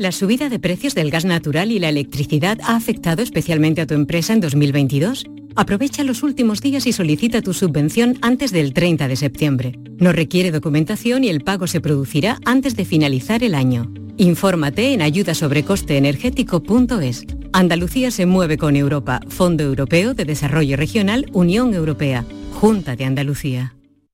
La subida de precios del gas natural y la electricidad ha afectado especialmente a tu empresa en 2022. Aprovecha los últimos días y solicita tu subvención antes del 30 de septiembre. No requiere documentación y el pago se producirá antes de finalizar el año. Infórmate en ayudasobrecosteenergético.es. Andalucía se mueve con Europa, Fondo Europeo de Desarrollo Regional, Unión Europea, Junta de Andalucía.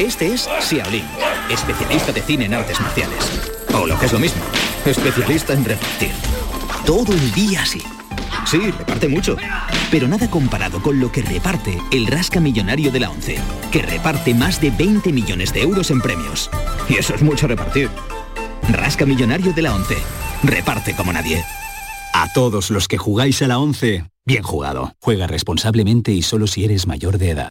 Este es Xiaolin, especialista de cine en artes marciales. O lo que es lo mismo, especialista en repartir. Todo el día así. Sí, reparte mucho. Pero nada comparado con lo que reparte el Rasca Millonario de la ONCE, que reparte más de 20 millones de euros en premios. Y eso es mucho repartir. Rasca Millonario de la ONCE. Reparte como nadie. A todos los que jugáis a la 11, bien jugado. Juega responsablemente y solo si eres mayor de edad.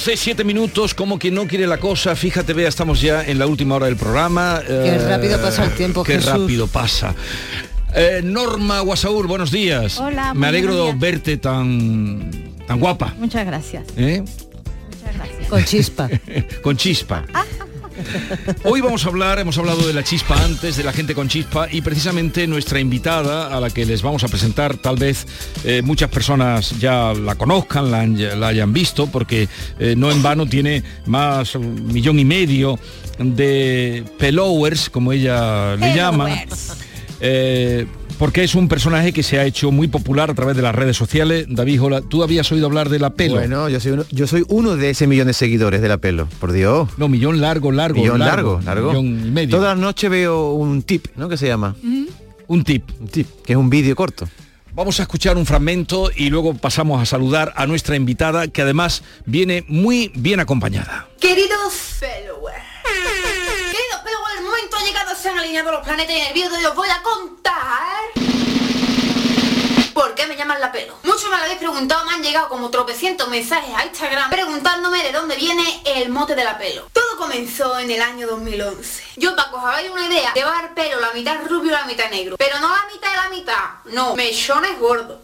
11, 7 minutos, como quien no quiere la cosa, fíjate, vea, estamos ya en la última hora del programa. Qué rápido pasa el tiempo, Qué Jesús. rápido pasa. Eh, Norma Guasaúr, buenos días. Hola, Me alegro de verte tan, tan guapa. Muchas gracias. ¿eh? Muchas gracias. Con chispa. con chispa. Hoy vamos a hablar, hemos hablado de la chispa antes, de la gente con chispa y precisamente nuestra invitada a la que les vamos a presentar, tal vez eh, muchas personas ya la conozcan, la, hayan visto, porque eh, no en vano tiene más un millón y medio de pellowers, como ella le llama. Eh, porque es un personaje que se ha hecho muy popular a través de las redes sociales. David, hola, ¿tú habías oído hablar de la pelo? Bueno, yo soy, uno, yo soy uno de ese millón de seguidores de la pelo, por Dios. No, millón largo, largo. Millón largo, largo. largo. Millón y medio. Todas las noches veo un tip, ¿no? Que se llama. Un tip. Un tip, que es un vídeo corto. Vamos a escuchar un fragmento y luego pasamos a saludar a nuestra invitada, que además viene muy bien acompañada. Queridos followers, se han alineado los planetas y en el vídeo de hoy os voy a contar ¿Por qué me llaman la pelo? Muchos me lo habéis preguntado, me han llegado como tropecientos mensajes a Instagram preguntándome de dónde viene el mote de la pelo. Todo comenzó en el año 2011. Yo, para que os hagáis una idea, llevar pelo la mitad rubio y la mitad negro. Pero no la mitad de la mitad, no, mechones gordos.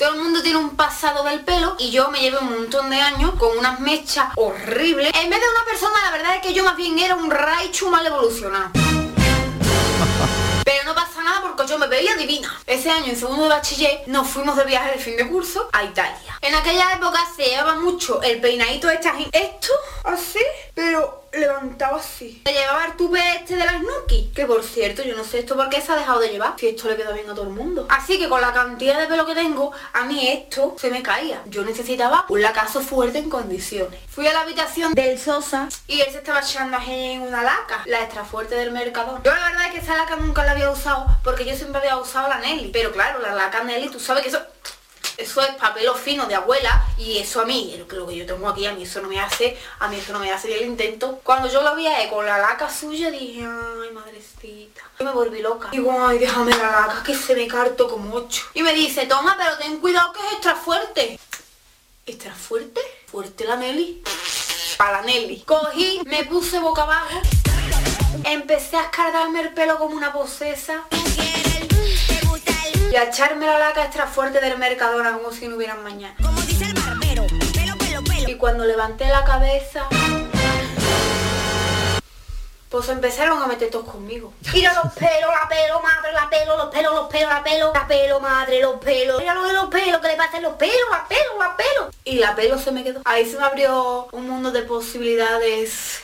Todo el mundo tiene un pasado del pelo y yo me llevo un montón de años con unas mechas horribles. En vez de una persona, la verdad es que yo más bien era un Raichu mal evolucionado. Pero no pasa porque yo me veía divina. Ese año en segundo de bachiller nos fuimos de viaje de fin de curso a Italia. En aquella época se llevaba mucho el peinadito de esta gente. Esto, así, pero levantado así. Se llevaba el tupe este de las Nuki. Que por cierto, yo no sé esto por qué se ha dejado de llevar. Si esto le queda bien a todo el mundo. Así que con la cantidad de pelo que tengo, a mí esto se me caía. Yo necesitaba un lacazo fuerte en condiciones. Fui a la habitación del Sosa y él se estaba echando en una laca, la extra fuerte del mercador. Yo la verdad es que esa laca nunca la había usado porque yo siempre había usado la Nelly. Pero claro, la laca Nelly, tú sabes que eso eso es papelo fino de abuela y eso a mí, lo que, yo tengo aquí, a mí eso no me hace, a mí eso no me hace bien el intento. Cuando yo lo vi a él con la laca suya dije, ay madrecita. Yo me volví loca. Digo, ay, déjame la laca que se me carto como ocho. Y me dice, toma, pero ten cuidado que es extra fuerte. ¿Extra fuerte? ¿Fuerte la Nelly? Para la Nelly. Cogí, me puse boca abajo, empecé a escardarme el pelo como una posesa y a echarme la laca extra fuerte del Mercadona como si no hubieran mañana. Como dice el barbero, pelo, pelo, pelo. Y cuando levanté la cabeza, pues empezaron a meter todos conmigo. Mira los pelos, la pelo, madre, la pelo, los pelos, los pelos, la pelo, la pelo, madre, los pelos. Mira lo de los pelos, que le pasa a los pelos, la pelo, la pelo. Y la pelo se me quedó. Ahí se me abrió un mundo de posibilidades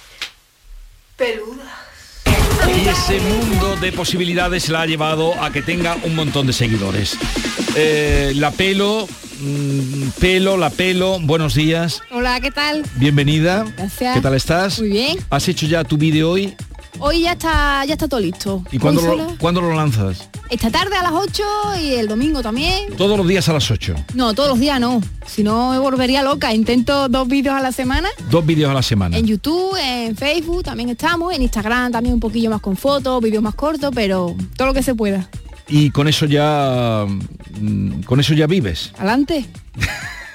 peludas. Y ese mundo de posibilidades la ha llevado a que tenga un montón de seguidores. Eh, la pelo, mm, pelo, la pelo, buenos días, Hola, ¿qué tal? bienvenida. Gracias. ¿Qué tal estás? Muy bien. ¿Has hecho ya tu vídeo hoy? Hoy ya está, ya está todo listo. ¿Y cuándo lo, cuándo lo lanzas? Esta tarde a las 8 y el domingo también. Todos los días a las 8. No, todos los días no. Si no me volvería loca. Intento dos vídeos a la semana. Dos vídeos a la semana. En YouTube, en Facebook también estamos, en Instagram también un poquillo más con fotos, vídeos más cortos, pero todo lo que se pueda. Y con eso ya... mm, Con eso ya vives. Adelante.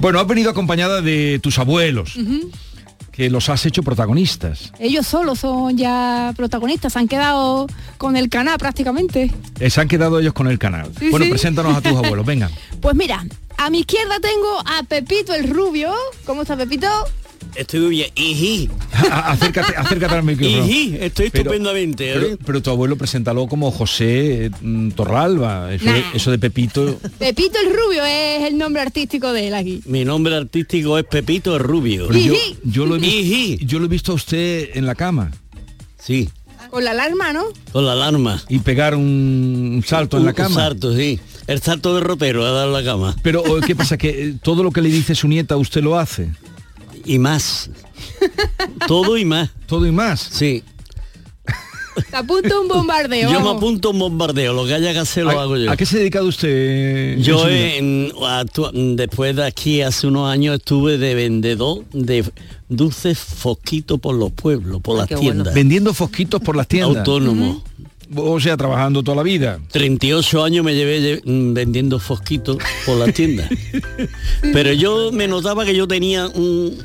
Bueno, has venido acompañada de tus abuelos. Que los has hecho protagonistas. Ellos solos son ya protagonistas, se han quedado con el canal prácticamente. Eh, Se han quedado ellos con el canal. Sí, bueno, sí. preséntanos a tus abuelos, venga. Pues mira, a mi izquierda tengo a Pepito el Rubio. ¿Cómo está Pepito? Estoy muy bien. Ijí. acércate, acércate al micrófono. Ijí, estoy Pero- estupendamente. ¿eh? Pero, pero tu abuelo preséntalo como José mm, Torralba. Eso, de, Nah. eso de Pepito. Pepito el Rubio es el nombre artístico de él aquí. Mi nombre artístico es Pepito Rubio. Pero yo, yo lo he visto, yo lo he visto a usted en la cama. Sí, Con la alarma, ¿no? con la alarma. Y pegar un salto en la cama. Un salto, sí. El salto de ropero a dar la cama. Pero ¿qué pasa? Que eh, todo lo que le dice su nieta usted lo hace. Y más. Todo y más. Todo y más. Sí. Te apunto un bombardeo. Yo me apunto un bombardeo, lo que haya que hacer lo ¿A, hago yo. a qué se ha dedicado usted? Yo en- después de aquí hace unos años estuve de vendedor de dulces fosquitos por los pueblos, por las tiendas. Vendiendo fosquitos por las tiendas. Autónomo. O sea, trabajando toda la vida. 38 años me llevé lle- mm, vendiendo fosquitos por las tiendas. Pero yo me notaba que yo tenía un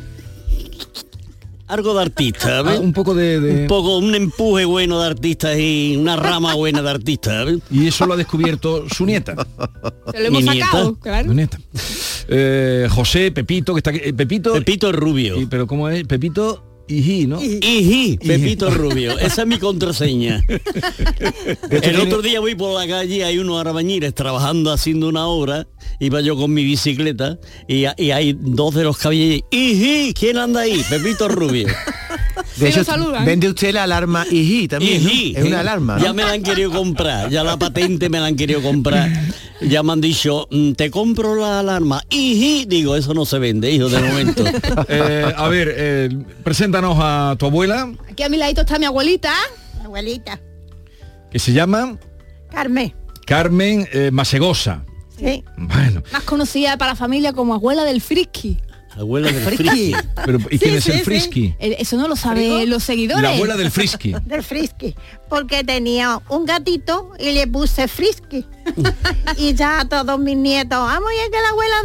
algo de artista, ¿ves? Ah, un poco de, Un poco, un empuje bueno de artista y una rama buena de artista, ¿ves? Y eso lo ha descubierto su nieta. Se lo hemos Mi sacado, nieta. claro. Su nieta. Eh, José, Pepito, que está aquí. eh, Pepito. Pepito Rubio. Y- pero ¿cómo es? Pepito Iji, ¿no? Iji, Pepito Rubio. Esa es mi contraseña. El otro día voy por la calle y hay unos arabañiles trabajando haciendo una obra. Iba yo con mi bicicleta y, y hay dos de los caballeros. ¡Iji! ¿Quién anda ahí? Pepito Rubio. De hecho, vende usted la alarma IGI también, ¿no? Iji. Es una alarma, ¿no? Ya me la han querido comprar, ya la patente me la han querido comprar. Ya me han dicho, "Mm, te compro la alarma. Iji, digo, eso no se vende, hijo, de momento. Eh, a ver, eh, preséntanos a tu abuela, Aquí a mi ladito está mi abuelita. Abuelita. que se llama Carmen. Carmen eh, Masegosa. Sí. Bueno, Más conocida para la familia como abuela del friki. Abuela del frisky. Pero, ¿Y quién Sí, es el sí. frisky? El- Eso no lo saben los seguidores. La abuela del frisky. Del frisky. Porque tenía un gatito y le puse frisky. y ya todos mis nietos, vamos, y es que la abuela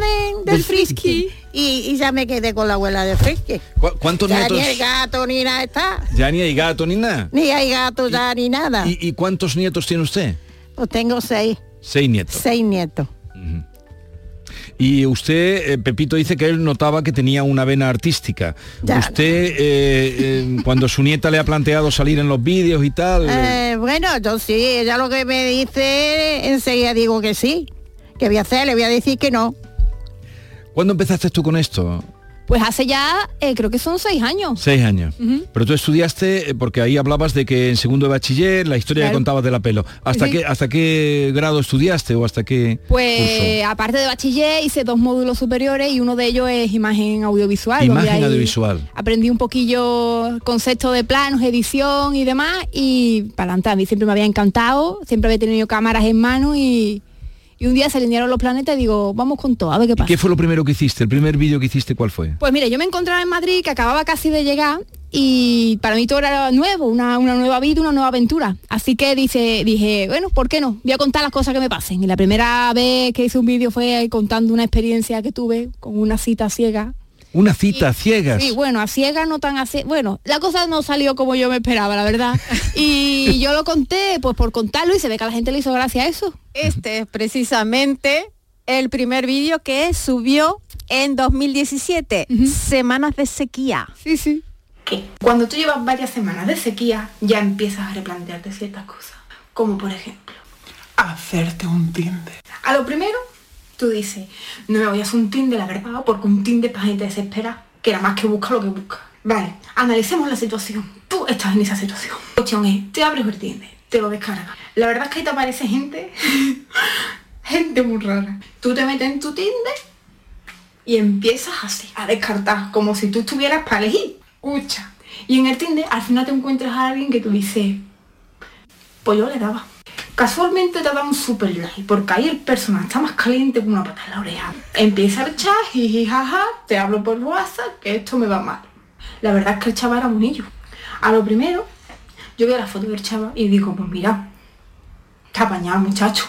de- del, frisky. Y, y ya me quedé con la abuela del frisky. ¿Cu- ¿Cuántos ya nietos? ni el gato ni nada está. Ya ni hay gato ni nada. Ni hay gato ya ni nada. ¿Y, y cuántos nietos tiene usted? Pues tengo seis, Seis nietos. seis nietos. Y usted, eh, Pepito, dice que él notaba que tenía una vena artística. Ya. Usted, eh, eh, cuando su nieta le ha planteado salir en los vídeos y tal... bueno, yo sí, ella lo que me dice, enseguida digo que sí. ¿Qué voy a hacer? Le voy a decir que no. ¿Cuándo empezaste tú con esto? Pues hace ya, eh, creo que son seis años. Seis años. Pero tú estudiaste, eh, porque ahí hablabas de que en segundo de bachiller, la historia que Claro. contabas de la pelo. ¿Hasta, Sí. qué, ¿Hasta qué grado estudiaste o hasta qué Pues aparte de bachiller hice dos módulos superiores y uno de ellos es imagen audiovisual. Imagen audiovisual. Aprendí un poquillo concepto de planos, edición y demás y para adelante. A mí siempre me había encantado, siempre había tenido cámaras en mano y, y un día se alinearon los planetas y digo, vamos con todo, a ver qué ¿Y pasa. qué fue lo primero que hiciste? ¿El primer vídeo que hiciste cuál fue? Pues mire, yo me encontraba en Madrid, que acababa casi de llegar, y para mí todo era nuevo, una, una nueva vida, una nueva aventura. Así que dice, dije, bueno, ¿por qué no? Voy a contar las cosas que me pasen. Y la primera vez que hice un vídeo fue contando una experiencia que tuve con una cita ciega. Una cita a ciegas. Sí, bueno, a ciegas no tan así. Bueno, la cosa no salió como yo me esperaba, la verdad. Y yo lo conté, pues por contarlo, y se ve que a la gente le hizo gracia a eso. Este es precisamente el primer vídeo que subió en 2017, Semanas de Sequía. Sí, sí. que cuando tú llevas varias semanas de sequía ya empiezas a replantearte ciertas cosas. Como por ejemplo, hacerte un Tinder. A lo primero, tú dices, no me voy a hacer un Tinder, la verdad, porque un Tinder para gente desesperada, que era más que busca lo que busca. Vale, analicemos la situación. Tú estás en esa situación. La cuestión es, te abres el Tinder, te lo descargas. La verdad es que ahí te aparece gente, gente muy rara. Tú te metes en tu Tinder y empiezas así, a descartar, como si tú estuvieras para elegir. Ucha. Y en el Tinder al final te encuentras a alguien que tú dices, pues yo le daba. Casualmente te da un super like, porque ahí el personaje está más caliente que una pata en la oreja. Empieza el chat, jiji, jaja, te hablo por WhatsApp, que esto me va mal. La verdad es que el chaval era un niño. A lo primero, yo veo la foto del chaval y digo, pues mira, está apañado muchacho.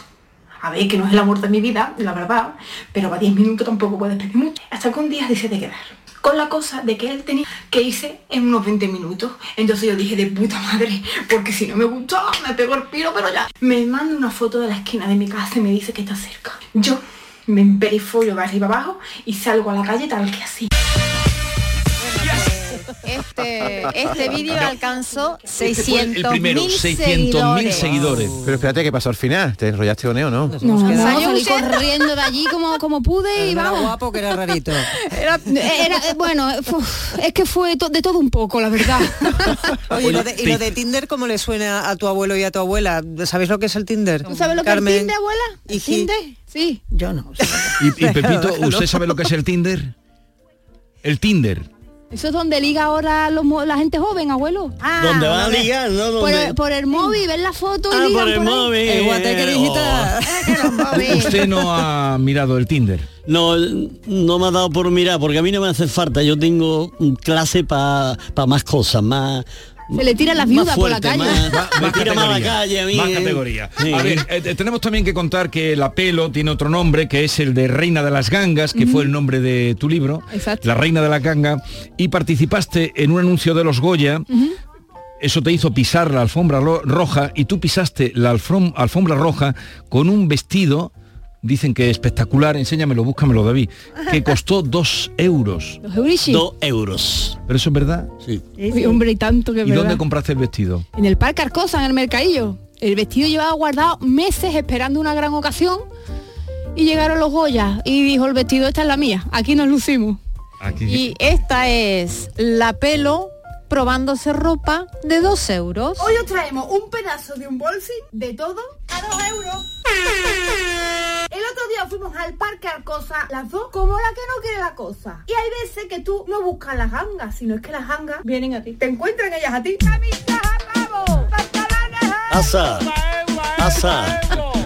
A ver, que no es el amor de mi vida, la verdad, pero para 10 minutos tampoco puedes pedir mucho. Hasta que un día decide quedar. Con la cosa de que él tenía que irse en unos 20 minutos. Entonces yo dije, de puta madre, porque si no me gustó, me pego el piro, pero ya. Me manda una foto de la esquina de mi casa y me dice que está cerca. Yo me emperifollo de arriba abajo y salgo a la calle tal que así. Este, este vídeo alcanzó Este fue 600 el primero, 600.000 seguidores. Pero espérate, ¿qué pasó al final? ¿Te enrollaste con él o no? No, no, salí corriendo de allí como, como pude y Era vamos. guapo que era rarito. Era, era- eh, bueno, es que fue to- de todo un poco, la verdad. Oye, ¿y lo de, y lo de Tinder cómo le suena a tu abuelo y a tu abuela? ¿Sabéis lo que es el Tinder? ¿Tú sabes lo que es el Tinder, abuela? ¿Y ¿El Tinder? Sí. Yo no. Y, y Pepito, ¿usted sabe lo que es el Tinder? El Tinder. Eso es donde liga ahora los la gente joven, abuelo. Ah, Donde va a ligar, ¿no? Por el, por el móvil, ver la foto y Ah, ligan por el móvil. El guateque Oh. Usted no ha mirado el Tinder. No, no me ha dado por mirar, porque a mí no me hace falta. Yo tengo clase para más cosas, más... Se le tiran las más viudas por la fuerte, calle. Más, tira más a la categoría, calle a mí. Más eh. categoría. Sí. A ver, eh, tenemos también que contar que la pelo tiene otro nombre, que es el de Reina de las Gangas, que fue el nombre de tu libro. Exacto. La Reina de la Ganga. Y participaste en un anuncio de los Goya. Eso te hizo pisar la alfombra ro- roja y tú pisaste la alfom- alfombra roja con un vestido, dicen que espectacular, enséñamelo, búscamelo David, que costó dos euros. Los eurishi. Dos euros. ¿Pero eso es verdad? Sí. Uy, hombre, y tanto que ¿Y verdad. dónde compraste el vestido? En el Parque Arcosa, en el mercadillo. El vestido llevaba guardado meses esperando una gran ocasión y llegaron los Goya y dijo el vestido, esta es la mía, aquí nos lucimos. Aquí. Y esta es la pelo probándose ropa de 2 euros. Hoy os traemos un pedazo de un bolsi de todo a dos euros. El otro día fuimos al parque Arcosa, las dos, como la que no quiere la cosa. Y hay veces que tú no buscas las gangas, sino es que las gangas vienen a ti. Te encuentran ellas a ti. ¡Camisas a pavo! ¡Pantalones a Asa. Asa.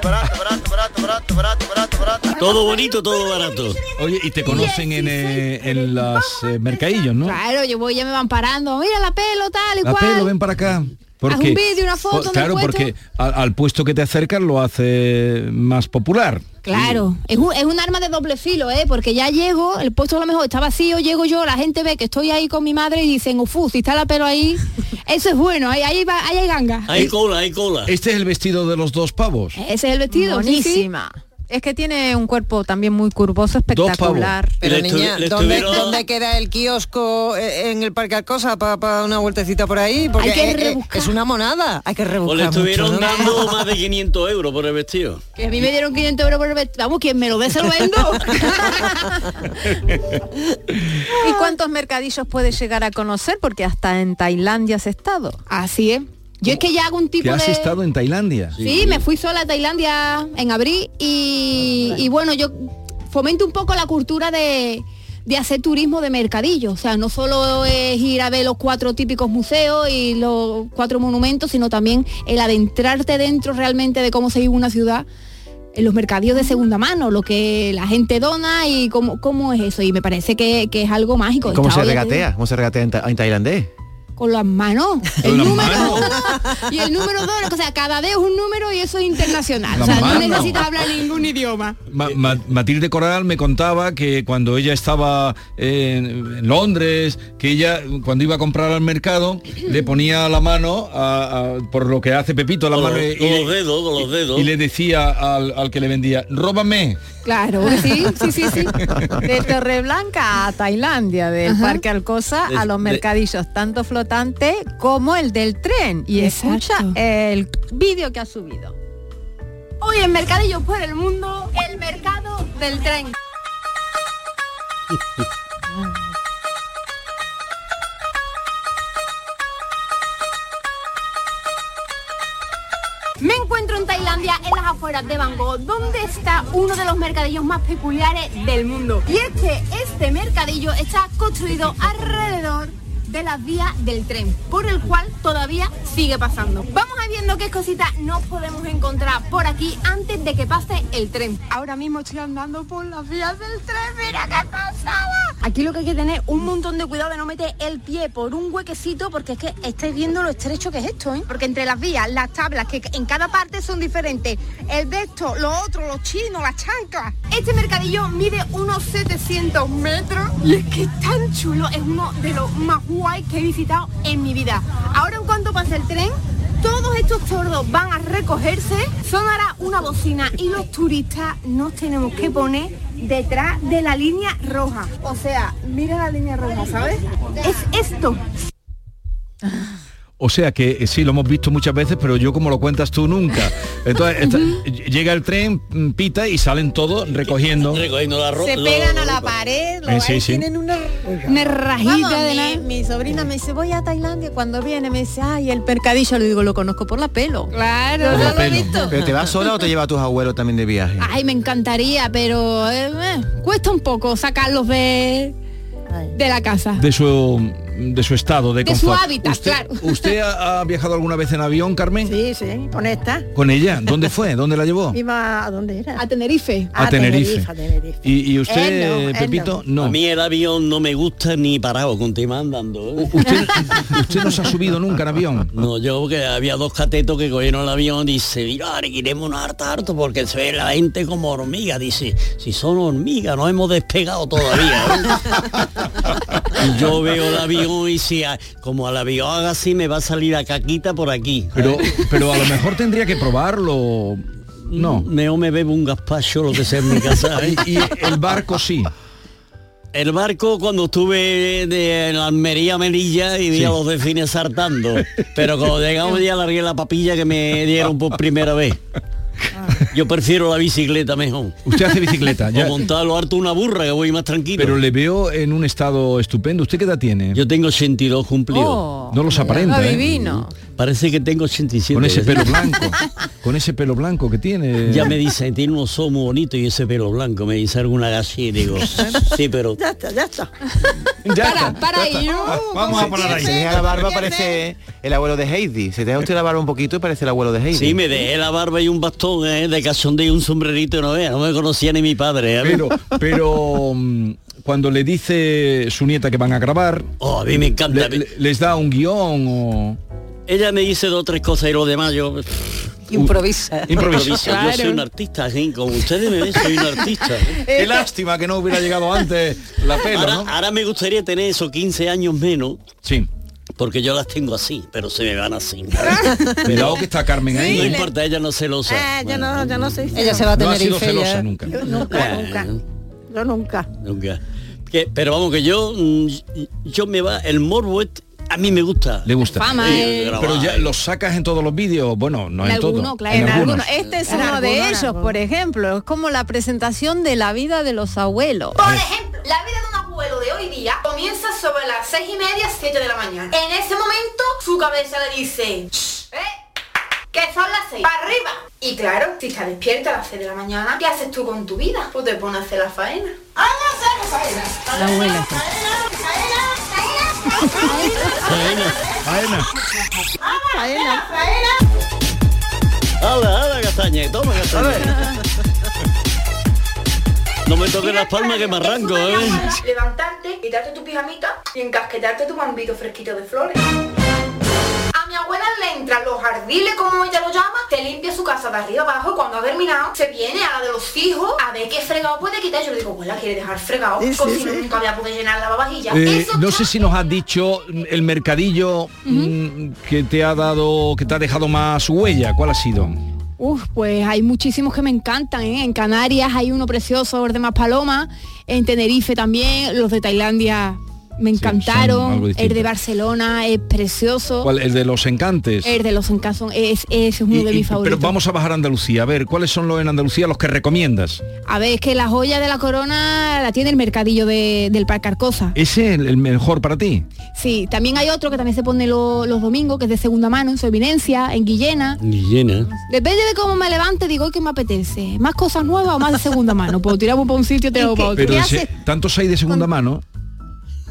Todo bonito, todo barato. Oye, y te conocen en, eh, en las eh, mercadillos, ¿no? Claro, yo voy, ya me van parando. Mira la pelo, tal y La cual. pelo, ven para acá. Haz un vídeo, una foto, Claro, porque al, al puesto que te acercas lo hace más popular. Claro, es un, es un arma de doble filo, ¿eh? Porque ya llego, el puesto a lo mejor está vacío, llego yo, la gente ve que estoy ahí con mi madre y dicen, ufu, si está la pelo ahí, eso es bueno, ahí, ahí, va, ahí hay ganga. Hay cola, hay cola. Este es el vestido de los dos pavos. Ese es el vestido, sí, sí. Es que tiene un cuerpo también muy curvoso, espectacular. Pero Le niña, le ¿dónde, estuvieron- dónde queda el kiosco eh, en el Parque Alcosa para una vueltecita por ahí? Porque Hay que rebuscar. es una monada, hay que O rebuscar le estuvieron mucho, ¿no? dando más de 500 euros por el vestido. Que a mí me dieron 500 euros por el vestido. Vamos, quien me lo dé se lo vendo. ¿Y cuántos mercadillos puedes llegar a conocer? Porque hasta en Tailandia has estado. Así es. Yo es que ya hago un tipo ¿Que has de... estado en Tailandia? Sí, me fui sola a Tailandia en abril y, y bueno, yo fomento un poco la cultura de, de hacer turismo de mercadillo. O sea, no solo es ir a ver los cuatro típicos museos y los cuatro monumentos, sino también el adentrarte dentro realmente de cómo se vive una ciudad en los mercadillos de segunda mano, lo que la gente dona y cómo, cómo es eso. Y me parece que, que es algo mágico. ¿Cómo se regatea? ¿Cómo se regatea en, ta- en tailandés? Con las manos. El número manos. y el número dos, o sea, cada es un número y eso es internacional. O sea, no necesitas hablar ningún idioma. Ma- Ma- Matilde Coral me contaba que cuando ella estaba en, en Londres, que ella cuando iba a comprar al mercado le ponía la mano a- a- por lo que hace Pepito la Con mano los- y, con le- los dedos, con los dedos. y le decía al, al que le vendía, róbame. Claro, sí, sí, sí, sí. De Torreblanca a Tailandia, del Ajá. Parque Alcosa De- a los mercadillos, tanto como el del tren. Y Exacto. escucha el vídeo que ha subido. Hoy en Mercadillos por el Mundo, el mercado del tren. Me encuentro en Tailandia, en las afueras de Bangkok, donde está uno de los mercadillos más peculiares del mundo. Y es que este mercadillo está construido alrededor de las vías del tren, por el cual todavía sigue pasando. Vamos a viendo qué cositas nos podemos encontrar por aquí antes de que pase el tren. Ahora mismo estoy andando por las vías del tren, mira qué pasada. Aquí lo que hay que tener un montón de cuidado de no meter el pie por un huequecito porque es que estáis viendo lo estrecho que es esto, ¿eh? Porque entre las vías, las tablas, que en cada parte son diferentes, el de esto, lo otro, los chinos, las chanclas. Este mercadillo mide unos 700 metros y es que es tan chulo, es uno de los más guay que he visitado en mi vida. Ahora en cuanto pase el tren, todos estos tordos van a recogerse, sonará una bocina y los turistas nos tenemos que poner detrás de la línea roja. O sea, mira la línea roja, ¿sabes? Es esto. O sea que eh, sí, lo hemos visto muchas veces, pero yo como lo cuentas tú nunca. Entonces, esta- llega el tren, mm, pita y salen todos recogiendo. Recogiendo la ropa. Se pegan a la pared, Eh, sí, sí. una, Una rajita Vamos, de la... mi sobrina me dice, voy a Tailandia, cuando viene me dice, ay, el mercadillo, le digo, lo conozco por la pelo. Claro, no lo he he visto. ¿Pero te vas sola o te lleva a tus abuelos también de viaje? Ay, me encantaría, pero eh, eh, cuesta un poco sacarlos de, de la casa. de su de su estado de, De su hábitat, ¿Usted, claro. ¿Usted ha, ha viajado alguna vez en avión, Carmen? Sí, sí, con esta. ¿Con ella? ¿Dónde fue? ¿Dónde la llevó? Iba a dónde era. A Tenerife. A Tenerife. a Tenerife. ¿Y, y usted, Él no, él Pepito? No. A mí el avión no me gusta ni parado, con tema andando. ¿eh? ¿Usted, ¿Usted no se ha subido nunca en avión? No, yo que había dos catetos que cogieron el avión y dice, mira, queremos harta harto porque se ve la gente como hormiga. Dice, si son hormigas, no hemos despegado todavía. ¿eh?". y yo veo el avión y si a- como al avión haga así me va a salir la caquita por aquí. Pero, pero a lo mejor tendría que probarlo. No. Mejor me bebo un gazpacho, lo que sea en mi casa. ¿eh? Y, y el barco sí. El barco cuando estuve de la Almería a Melilla y vi Sí. a los delfines saltando. Pero cuando llegamos ya largué la papilla que me dieron por primera vez. Yo prefiero la bicicleta mejor. Usted hace bicicleta. O Ya, montarlo harto una burra que voy más tranquilo. pero le veo en un estado estupendo. ¿Usted qué edad tiene? Yo tengo 82 cumplidos. Oh, no los aparenta, ¿eh? Adivino. Parece que tengo 87. Con ese pelo blanco. Con ese pelo blanco que tiene. Ya me dice, tiene unos ojos muy bonitos y ese pelo blanco. Me dice alguna y digo, sí, pero Ya está, ya está. Ya Para, está, para ya ahí. está. Vamos a parar ahí. Se deja la barba parece el abuelo de Heidi. Se deja usted la barba un poquito y parece el abuelo de Heidi. sí, me dejé la barba y un bastón ¿eh? de de cachondeo y un sombrerito no vea, no me conocía ni mi padre. ¿eh? Pero, pero mm, cuando le dice su nieta que van a grabar, Oh, a mí me encanta. le- le- les da un guion o Ella me dice dos o tres cosas y lo demás yo... Improvisa. Improvisa. Yo soy un artista, ¿sí? como ustedes me ven, soy un artista. ¿eh? Qué lástima que no hubiera llegado antes la pelo, ahora, ¿no? ahora me gustaría tener esos 15 años menos. Sí. Porque yo las tengo así, pero se me van así. Cuidado que está Carmen ahí. no importa, ella no celosa. Ah, yo no, yo no sé. Ella se va a No ha tener sido celosa ya. nunca. Yo nunca, Bueno. nunca. Yo nunca. Nunca. Que- pero vamos, que yo, mm, yo me va, el morbo a mí me gusta. Le gusta. Fama, Eh, eh. Pero ya los sacas en todos los vídeos, bueno, no en, En todo. alguno, claro. En algunos. algunos. Este es En uno alguno, de ellos, por ejemplo. Es como la presentación de la vida de los abuelos. Por ejemplo, la vida de un abuelo de hoy día comienza sobre las seis y media, 7 de la mañana. En ese momento, su cabeza le dice, "Shh, ¿eh? Que son las seis, para arriba. Y claro, si estás despierta a las 6 de la mañana, ¿qué haces tú con tu vida? Pues te pones a hacer la faena. ¡Ah, no, faena! La abuela. Faena. Faena. Faena. ¡Hala, hala, castaña! ¡Toma, castaña! No me toques las palmas que me arranco, ¿eh? Levantarte, quitarte tu pijamita y encasquetarte tu bambito fresquito de flores. A mi abuela le entran los jardiles, como ella lo llama, te limpia su casa de arriba abajo y cuando ha terminado, se viene a la de los hijos a ver qué fregado puede quitar. Yo le digo, abuela, ¿quiere dejar fregado? Sí, sí, Como si sí. nunca había podido llenar la vajilla. Eh, no sé si nos has dicho el mercadillo mm, que te ha dado, que te ha dejado más huella. ¿Cuál ha sido? Uf, pues hay muchísimos que me encantan, ¿eh? En Canarias hay uno precioso, el de Maspaloma, en Tenerife también, los de Tailandia me encantaron, el de Barcelona es precioso, ¿Cuál? El de los encantes. el de los encantos es, es uno Y- de y- mis favoritos. pero vamos a bajar a Andalucía. A ver, ¿cuáles son los en Andalucía los que recomiendas? A ver, es que la joya de la corona la tiene el mercadillo de- del Parque Arcosa. ¿Ese es el, el mejor para ti? Sí, también hay otro que también se pone lo- los domingos, que es de segunda mano, en su eminencia, en Guillena. Llena. Depende de cómo me levante, digo "Hoy que me apetece. ¿Más cosas nuevas o más de segunda mano? Puedo tiramos para un sitio, tiramos para otro. Pero tantos hay de segunda mano.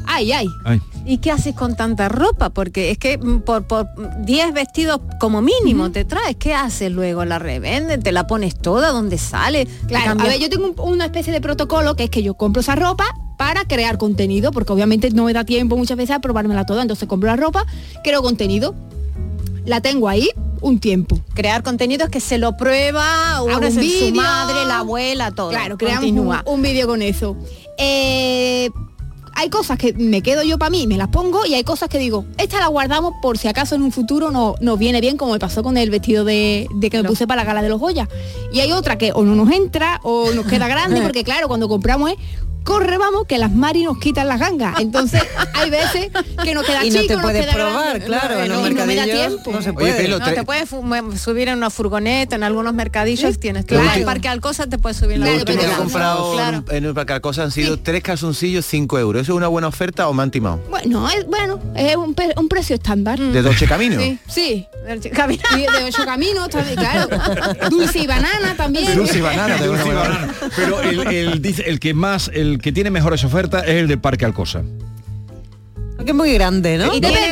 Ay, ay. Ay. ¿Y qué haces con tanta ropa? Porque es que mm, por, por 10 vestidos como mínimo te traes. ¿Qué haces luego? ¿La revenden? ¿Te la pones toda? ¿Dónde sale? Claro, a ver, yo tengo un- una especie de protocolo que es que yo compro esa ropa para crear contenido, porque obviamente no me da tiempo muchas veces a probármela toda, entonces compro la ropa, creo contenido, la tengo ahí un tiempo. Crear contenido es que se lo prueba, uno un es su madre, la abuela, todo. Claro, creamos un, Continúa. un vídeo con eso. Eh, hay cosas que me quedo yo para mí, me las pongo y hay cosas que digo, esta la guardamos por si acaso en un futuro no, nos viene bien, como me pasó con el vestido de, de que me puse para la gala de los Goya. Y hay otra que o no nos entra o nos queda grande, porque claro, cuando compramos es corre vamos que las Mari nos quitan las gangas. Entonces hay veces que nos queda Y no te nos puedes queda probar, grande. claro, en no, los no me da tiempo. no se Oye, puede. Pelo, No, te puedes subir en una furgoneta, en algunos mercadillos tienes. Claro, en Parque Alcosa te puedes subir en la que he comprado Claro. en el Parque Alcosa han sido tres calzoncillos, 5 euros. ¿Eso es una buena oferta o me han timado? Bueno, es, bueno, es un, precio estándar. ¿De Dolce Camino? Sí, sí. Y de ocho caminos también, claro. Dulce y banana también. Dulce y banana, de Dulce y buena banana. Pero el, el dice- el que más, el que tiene mejores ofertas es el del Parque Alcosa. Porque es muy grande, ¿no? Y tiene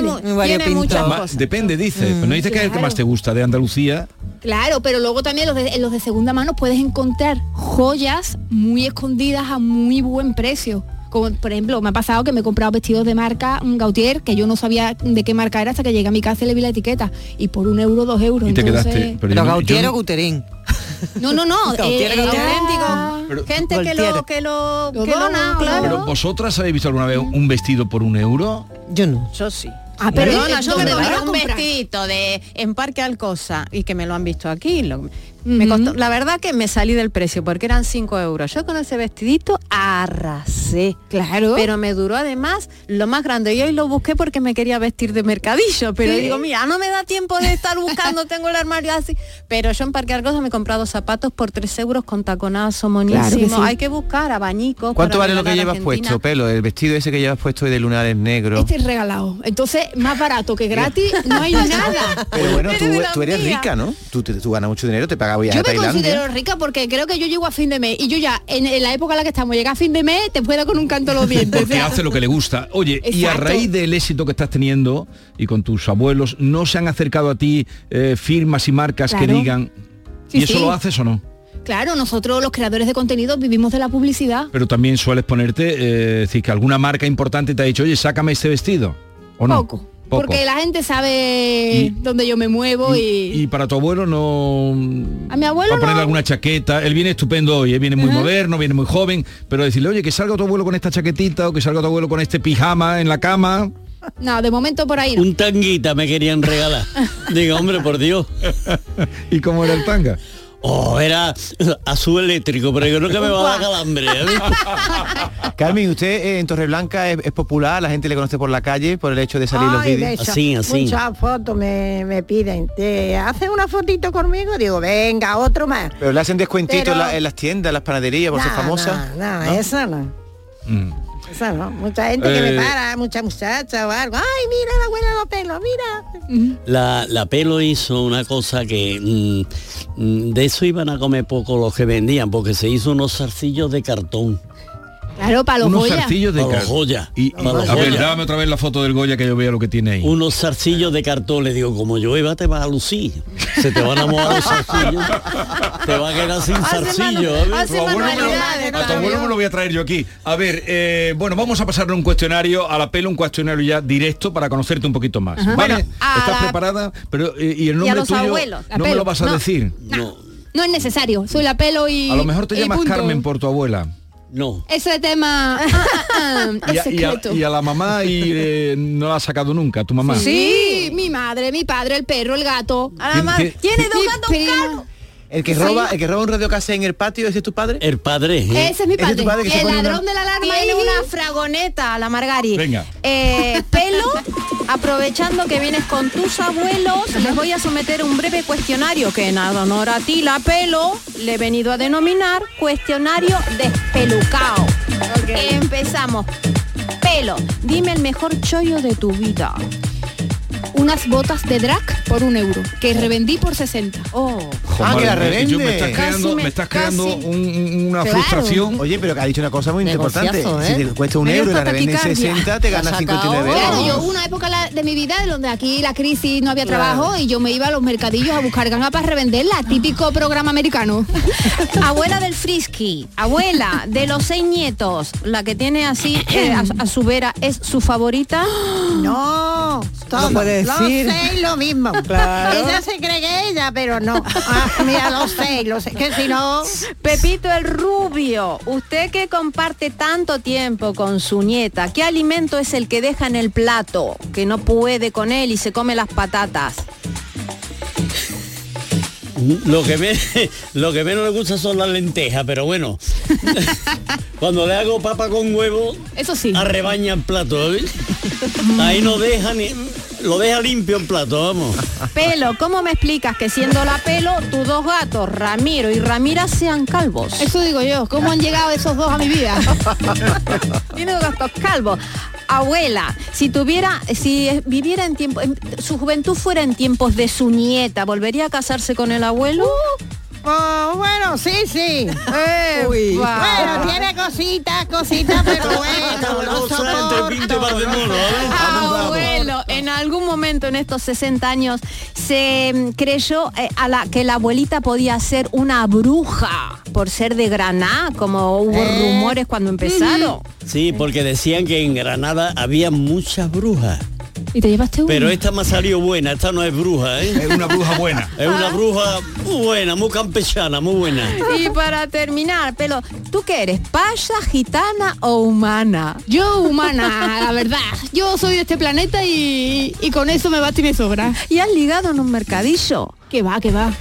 depende, dice. Mm. Pero no dice que es el que más te gusta de Andalucía. Claro, pero luego también los de, los de segunda mano puedes encontrar joyas muy escondidas a muy buen precio. Como por ejemplo, me ha pasado que me he comprado vestidos de marca un Gautier, que yo no sabía de qué marca era hasta que llegué a mi casa y le vi la etiqueta. Y por un euro, dos euros. Y te entonces- quedaste. Pero yo no- Gautier yo o Guterín. No, no, no. Eh, Gautier. auténtico. Pero- Gente que lo, que lo, Lo que lo- dona, claro. Pero vosotras habéis visto alguna vez un vestido por un euro? Yo no. Yo sí. Ah, Perdona, yo me ¿dónde vas compré a un comprar? vestidito de en Parque Alcosa y que me lo han visto aquí. lo- me costó, la verdad que me salí del precio porque eran 5 euros. Yo con ese vestidito arrasé. Claro. Pero me duró además lo más grande. Y hoy lo busqué porque me quería vestir de mercadillo. Pero Sí. digo, mira, no me da tiempo de estar buscando, tengo el armario así. Pero yo en Parque Alcosa me he comprado zapatos por 3 euros con taconazo monísimo. Claro que sí. Hay que buscar abañicos. ¿Cuánto vale lo que llevas Argentina. puesto, Pelo? El vestido ese que llevas puesto hoy de lunares negro. Este es regalado. Entonces, más barato que gratis, no hay nada. Pero bueno, tú, tú eres rica, ¿no? Tú, tú ganas mucho dinero, te pagas viaje Yo a me Tailandia. considero rica porque creo que yo llego a fin de mes y yo ya, en, en la época en la que estamos, llega a fin de mes, te puedo con un canto los dientes. Porque o sea, hace lo que le gusta. Oye, y a raíz del éxito que estás teniendo y con tus abuelos, ¿no se han acercado a ti eh, firmas y marcas que digan, Sí, ¿y eso sí. lo haces o no? Claro, nosotros los creadores de contenido vivimos de la publicidad. Pero también sueles ponerte, eh, decir, que alguna marca importante te ha dicho, oye, sácame este vestido. ¿O no? Poco. Porque la gente sabe dónde yo me muevo y, Y para tu abuelo no... a mi abuelo Va a ponerle no. alguna chaqueta. Él viene estupendo hoy, él viene muy moderno, viene muy joven, pero decirle, oye, que salga tu abuelo con esta chaquetita o que salga tu abuelo con este pijama en la cama. No, de momento por ahí no. Un tanguita me querían regalar. Digo, hombre, por Dios. ¿Y cómo era el tanga? Oh, era azul eléctrico, pero yo creo que me va a dar calambre. ¿eh? Carmen, usted eh, en Torreblanca es, es popular, la gente le conoce por la calle por el hecho de salir los vídeos. beso. Muchas fotos me, me piden. ¿Te haces una fotito conmigo? Digo, venga, otro más. Pero le hacen descuentitos Pero- en, la- en las tiendas, en las panaderías, por ser famosa. No, no, ¿No? esa no. Mm. No. Mucha gente que Eh. me para, mucha muchacha o algo. Ay, mira la abuela de los pelos, mira. La, la pelo hizo una cosa que mm, mm, de eso iban a comer poco los que vendían, porque se hizo unos zarcillos de cartón. Claro, para los Unos zarcillos de Para. Y, Para los a ver, dame otra vez la foto del Goya que yo vea lo que tiene ahí. Unos zarcillos de cartón, le digo, como llueva te va a lucir. Se te van a mojar los zarcillos. te va a quedar sin zarcillo. ¿eh? Tu abuelo me lo- a tu abuelo me lo voy a traer yo aquí. A ver, eh, bueno, vamos a pasarle un cuestionario a la pelo, un cuestionario ya directo para conocerte un poquito más. Ajá. ¿Vale? Bueno, ¿Estás la- preparada? Pero eh, y el Y a nombre los tuyo abuelos. No me lo vas a No. decir. No es necesario, soy la pelo y... A lo mejor te llamas punto. Carmen por tu abuela. No. Ese tema ah, ah, ah, Y es a, y a- secreto. y a la mamá y eh, no la ha sacado nunca, tu mamá. Sí, mi madre, mi padre, el perro, el gato. Además, ¿Tiene- tiene dos gatos caros. El que Sí. roba, el que roba un radio casé en el patio, ¿ese es tu padre? El padre. ¿eh? Ese es mi Ese es tu padre. padre se el una- ladrón de la alarma. Tiene una fragoneta, la Margari. Venga. Eh, pelo, aprovechando que vienes con tus abuelos, les voy a someter un breve cuestionario que en honor a ti, la pelo, le he venido a denominar cuestionario despelucao. Empezamos. Pelo, dime el mejor chollo de tu vida. Unas botas de drag por un euro, que revendí por 60. Oh. Ah, que la yo me revende. estás creando, Casi me, estás creando un- una Claro. frustración. Oye, pero que ha dicho una cosa muy importante. Negociazo, Si ¿eh? te cuesta un euro y la revende en taquicardia. 60, te ganas saca 59 ahora. euros. Yo hubo una época de mi vida donde aquí la crisis no había Claro. trabajo y yo me iba a los mercadillos a buscar ganas para revenderla, típico programa americano. Abuela del frisky, abuela de los seis nietos, la que tiene así eh, a, a su vera, ¿es su favorita? No, todo. puede Los decir. seis lo mismo. Claro. Ella se cree que ella, pero no. Ah, mira, los seis, los seis. Que si no... Pepito el Rubio, usted que comparte tanto tiempo con su nieta, ¿qué alimento es el que deja en el plato, que no puede con él y se come las patatas? Lo que, me, lo que menos le gusta son las lentejas, pero bueno. Cuando le hago papa con huevo, eso sí. Arrebaña el plato. Ahí no deja ni. Lo deja limpio el plato, vamos. Pelo, ¿cómo me explicas que siendo la pelo, tus dos gatos, Ramiro y Ramira, sean calvos? Eso digo yo, ¿cómo han llegado esos dos a mi vida? Tiene dos gatos calvos. Abuela, si tuviera, si viviera en tiempo, en- su juventud fuera en tiempos de su nieta, ¿volvería a casarse con el abuelo? Oh, bueno, sí, sí. Eh, Uy. Bueno, tiene cositas, cositas, pero bueno, momento en estos 60 años se mm, creyó eh, a la que la abuelita podía ser una bruja por ser de Granada, como hubo Eh. rumores cuando empezaron. Sí, porque decían que en Granada había muchas brujas. ¿Y te llevaste uno? Pero esta me ha salido buena, esta no es bruja, ¿eh? Es una bruja buena. Es una bruja muy buena, muy campechana, muy buena. Y para terminar, Pelo, ¿tú qué eres? ¿Paya, gitana o humana? Yo humana, la verdad. Yo soy de este planeta y, y con eso me basta y me sobra. ¿Y has ligado en un mercadillo? Que va, que va.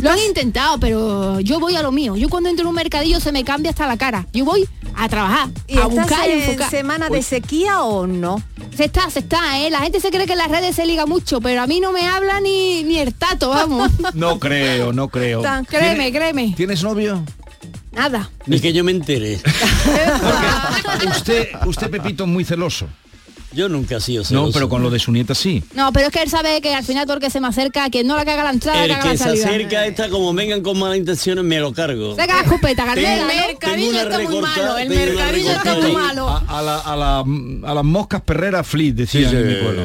Lo han intentado, pero yo voy a lo mío. Yo cuando entro en un mercadillo se me cambia hasta la cara. Yo voy a trabajar, ¿Y a buscar y en enfocar. semana de sequía o no? Se está, se está, ¿eh? La gente se cree que en las redes se liga mucho, pero a mí no me habla ni, ni el tato, vamos. No creo, no creo. Tan- créeme, ¿Tiene- créeme. ¿Tienes novio? Nada. Ni que yo me entere. Usted, usted Pepito, es muy celoso. Yo nunca he sido No, celoso. pero con lo de su nieta sí. No, pero es que él sabe que al final todo el que se me acerca, quien no la caga la entrada, El caga la que se acerca esta como vengan con malas intenciones me lo cargo. Se caga Carmela, ¿no? tengo mercadillo está muy malo, el mercadillo está muy malo. A, a la- a la- a las moscas perreras flit, decían Sí, en sí. mi pueblo.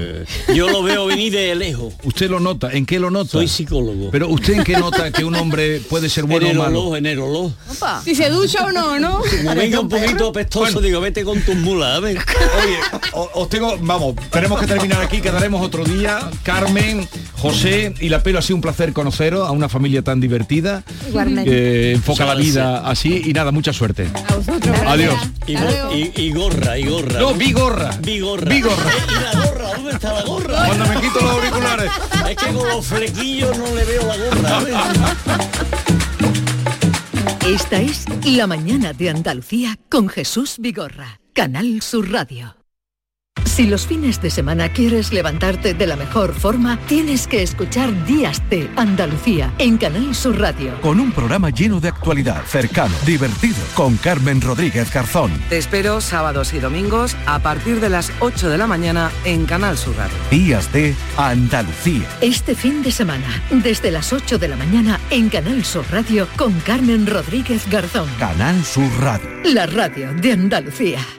Yo lo veo venir de lejos. ¿Usted lo nota? ¿En qué lo nota? Soy psicólogo. Pero ¿usted en qué nota que un hombre puede ser bueno en o el malo? olor, en el olor. Si se ducha o no, ¿no? Como venga un poquito apestoso, digo, vete con tus mulas, a ver. Oye, o- tengo, vamos, tenemos que terminar aquí, quedaremos otro día. Carmen, José y la pelo ha sido un placer conoceros a una familia tan divertida. Que enfoca la vida así y nada, mucha suerte. Adiós. Y, go- y- y gorra, y gorra. No, bigorra. Bigorra. Bigorra. Eh, ¿Y la gorra? ¿Dónde está la gorra? Cuando me quito los auriculares. Es que con los flequillos no le veo la gorra. ver. Esta es La Mañana de Andalucía con Jesús Vigorra, Canal Sur Radio. Si los fines de semana quieres levantarte de la mejor forma, tienes que escuchar Días de Andalucía en Canal Sur Radio. Con un programa lleno de actualidad, cercano, divertido, con Carmen Rodríguez Garzón. Te espero sábados y domingos a partir de las 8 de la mañana en Canal Sur Radio. Días de Andalucía. Este fin de semana, desde las 8 de la mañana en Canal Sur Radio con Carmen Rodríguez Garzón. Canal Sur Radio. La radio de Andalucía.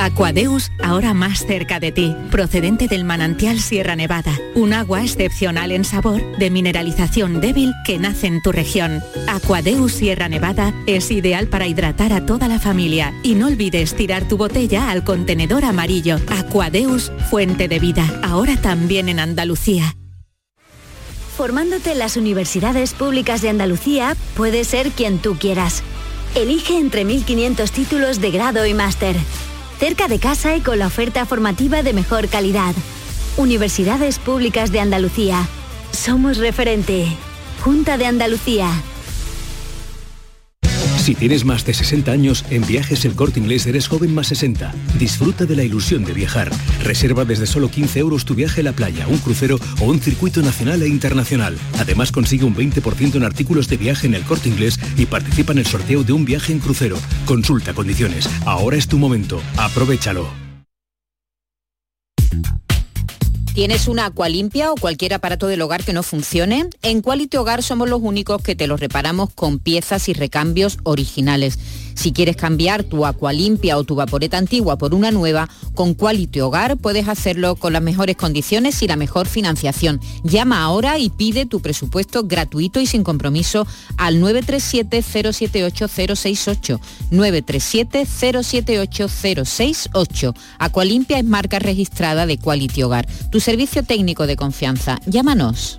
Aquadeus, ahora más cerca de ti, procedente del manantial Sierra Nevada, un agua excepcional en sabor, de mineralización débil que nace en tu región. Aquadeus Sierra Nevada es ideal para hidratar a toda la familia y no olvides tirar tu botella al contenedor amarillo. Aquadeus, fuente de vida, ahora también en Andalucía. Formándote en las universidades públicas de Andalucía, puedes ser quien tú quieras. Elige entre 1.500 títulos de grado y máster. Cerca de casa y con la oferta formativa de mejor calidad. Universidades Públicas de Andalucía. Somos referente. Junta de Andalucía. Si tienes más de 60 años, en Viajes El Corte Inglés eres joven más 60. Disfruta de la ilusión de viajar. Reserva desde solo 15 euros tu viaje a la playa, un crucero o un circuito nacional e internacional. Además consigue un 20% en artículos de viaje en El Corte Inglés y participa en el sorteo de un viaje en crucero. Consulta condiciones. Ahora es tu momento. Aprovechalo. ¿Tienes una agua limpia o cualquier aparato del hogar que no funcione? En Quality Hogar somos los únicos que te lo reparamos con piezas y recambios originales. Si quieres cambiar tu agua limpia o tu vaporeta antigua por una nueva, con Quality Hogar puedes hacerlo con las mejores condiciones y la mejor financiación. Llama ahora y pide tu presupuesto gratuito y sin compromiso al 937-078-068. 937-078-068. Aqualimpia es marca registrada de Quality Hogar. Tu servicio técnico de confianza. Llámanos.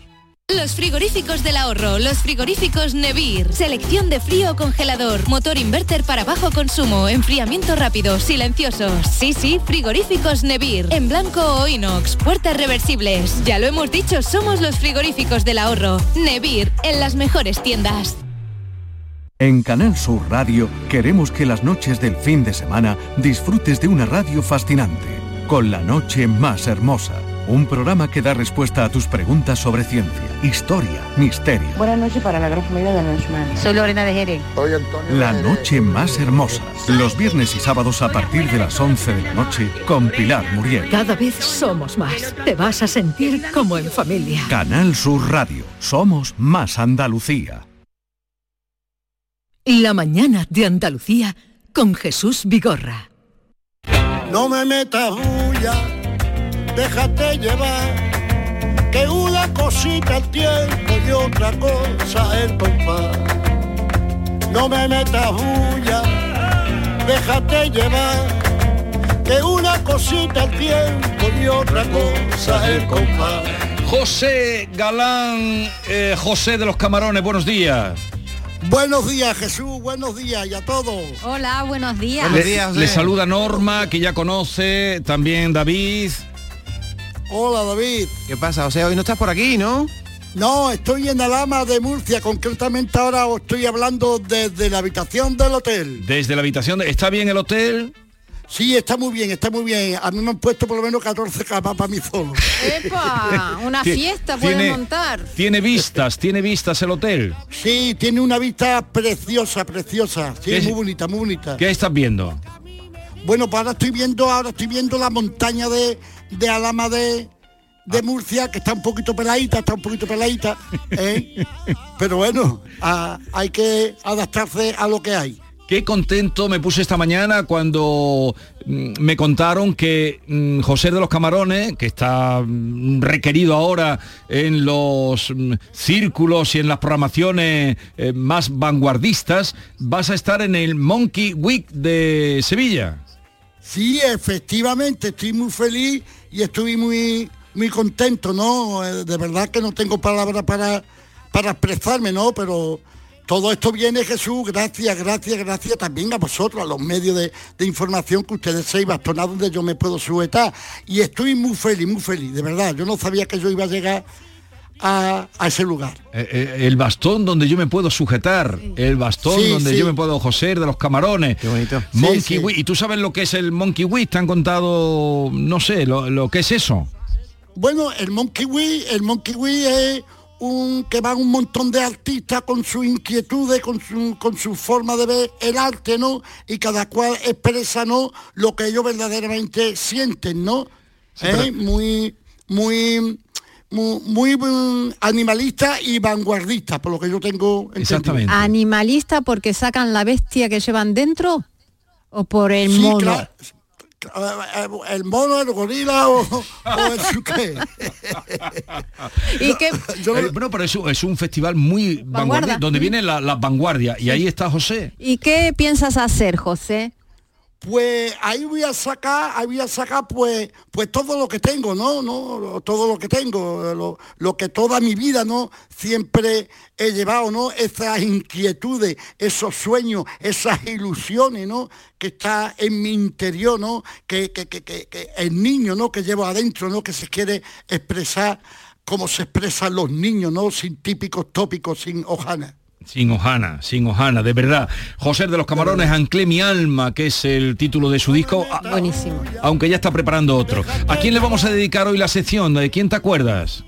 Los frigoríficos del ahorro, los frigoríficos Nevir, selección de frío o congelador, motor inverter para bajo consumo, enfriamiento rápido, silenciosos. Sí, sí, frigoríficos Nevir, en blanco o inox, puertas reversibles. Ya lo hemos dicho, somos los frigoríficos del ahorro. Nevir, en las mejores tiendas. En Canal Sur Radio queremos que las noches del fin de semana disfrutes de una radio fascinante, con la noche más hermosa. Un programa que da respuesta a tus preguntas sobre ciencia, historia, misterio. Buenas noches para la gran familia de Nochman. Soy Lorena de Jerez. Soy Antonio. La noche más hermosa. Los viernes y sábados a partir de las 11 de la noche con Pilar Muriel. Cada vez somos más. Te vas a sentir como en familia. Canal Sur Radio. Somos más Andalucía. La mañana de Andalucía con Jesús Vigorra. No me metas bulla, déjate llevar, que una cosita el tiempo y otra cosa el compás. No me metas bulla, déjate llevar, que una cosita el tiempo y otra cosa el compás. José Galán, eh, José de los Camarones, buenos días. Buenos días Jesús, buenos días y a todos. Hola, buenos días. Le, le saluda Norma, que ya conoce, también David. Hola David. ¿Qué pasa? O sea, hoy no estás por aquí, ¿no? No, estoy en Alama de Murcia, concretamente ahora os estoy hablando desde la habitación del hotel. Desde la habitación, de- ¿está bien el hotel? Sí, está muy bien, está muy bien. A mí me han puesto por lo menos 14 capas para mí solo. ¡Epa! Una fiesta tiene- montar. Tiene vistas, tiene vistas el hotel. Sí, tiene una vista preciosa, preciosa. Sí, ¿Qué- muy bonita, muy bonita. ¿Qué estás viendo? Bueno, pues ahora estoy viendo, ahora estoy viendo la montaña de, de Alama de, de Murcia, que está un poquito peladita, está un poquito peladita. ¿eh? Pero bueno, a- hay que adaptarse a lo que hay. Qué contento me puse esta mañana cuando mm, me contaron que mm, José de los Camarones, que está mm, requerido ahora en los círculos y en las programaciones eh, más vanguardistas, vas a estar en el Monkey Week de Sevilla. Sí, efectivamente, estoy muy feliz y estoy muy muy contento, ¿no? Eh, De verdad que no tengo palabras para, para expresarme, ¿no? Pero todo esto viene, Jesús, gracias, gracias, gracias también a vosotros, a los medios de, de información que ustedes seis bastonados donde yo me puedo sujetar. Y estoy muy feliz, muy feliz, de verdad. Yo no sabía que yo iba a llegar a, a ese lugar. Eh, eh, el bastón donde yo me puedo sujetar, el bastón Sí, donde sí. yo me puedo joser de los camarones. Monkey Sí, sí. Week. ¿Y tú sabes lo que es el Monkey Week? ¿Te han contado, no sé, lo, lo que es eso? Bueno, el Monkey Week, el Monkey Week es un que van un montón de artistas con sus inquietudes, con su, con su forma de ver el arte, ¿no? Y cada cual expresa, ¿no? Lo que ellos verdaderamente sienten, ¿no? ¿Eh? Muy, muy, muy, muy, mm, animalista y vanguardista, por lo que yo tengo entendido. ¿Animalista porque sacan la bestia que llevan dentro? ¿O por el Sí, mono? claro. Eh, El mono, el gorila o, o el suque. ¿Y qué? Eh, bueno, pero es, un- es un festival muy Vanguardia. vanguardia, donde vienen la- las vanguardias y ahí está José. ¿Y qué piensas hacer, José? Pues ahí voy a sacar, ahí pues, pues todo lo que tengo, ¿no? ¿no? Todo lo que tengo, lo, lo que toda mi vida, ¿no? Siempre he llevado, ¿no? Esas inquietudes, esos sueños, esas ilusiones, ¿no? Que está en mi interior, ¿no? Que, que, que, que- que el niño, ¿no? Que llevo adentro, ¿no? Que se quiere expresar como se expresan los niños, ¿no? Sin típicos tópicos, sin hojanas. Sin hojana, sin hojana, de verdad. José de los Camarones, Anclé mi alma, que es el título de su disco. a- Buenísimo. Aunque ya está preparando otro. ¿A quién le vamos a dedicar hoy la sección? ¿De quién te acuerdas?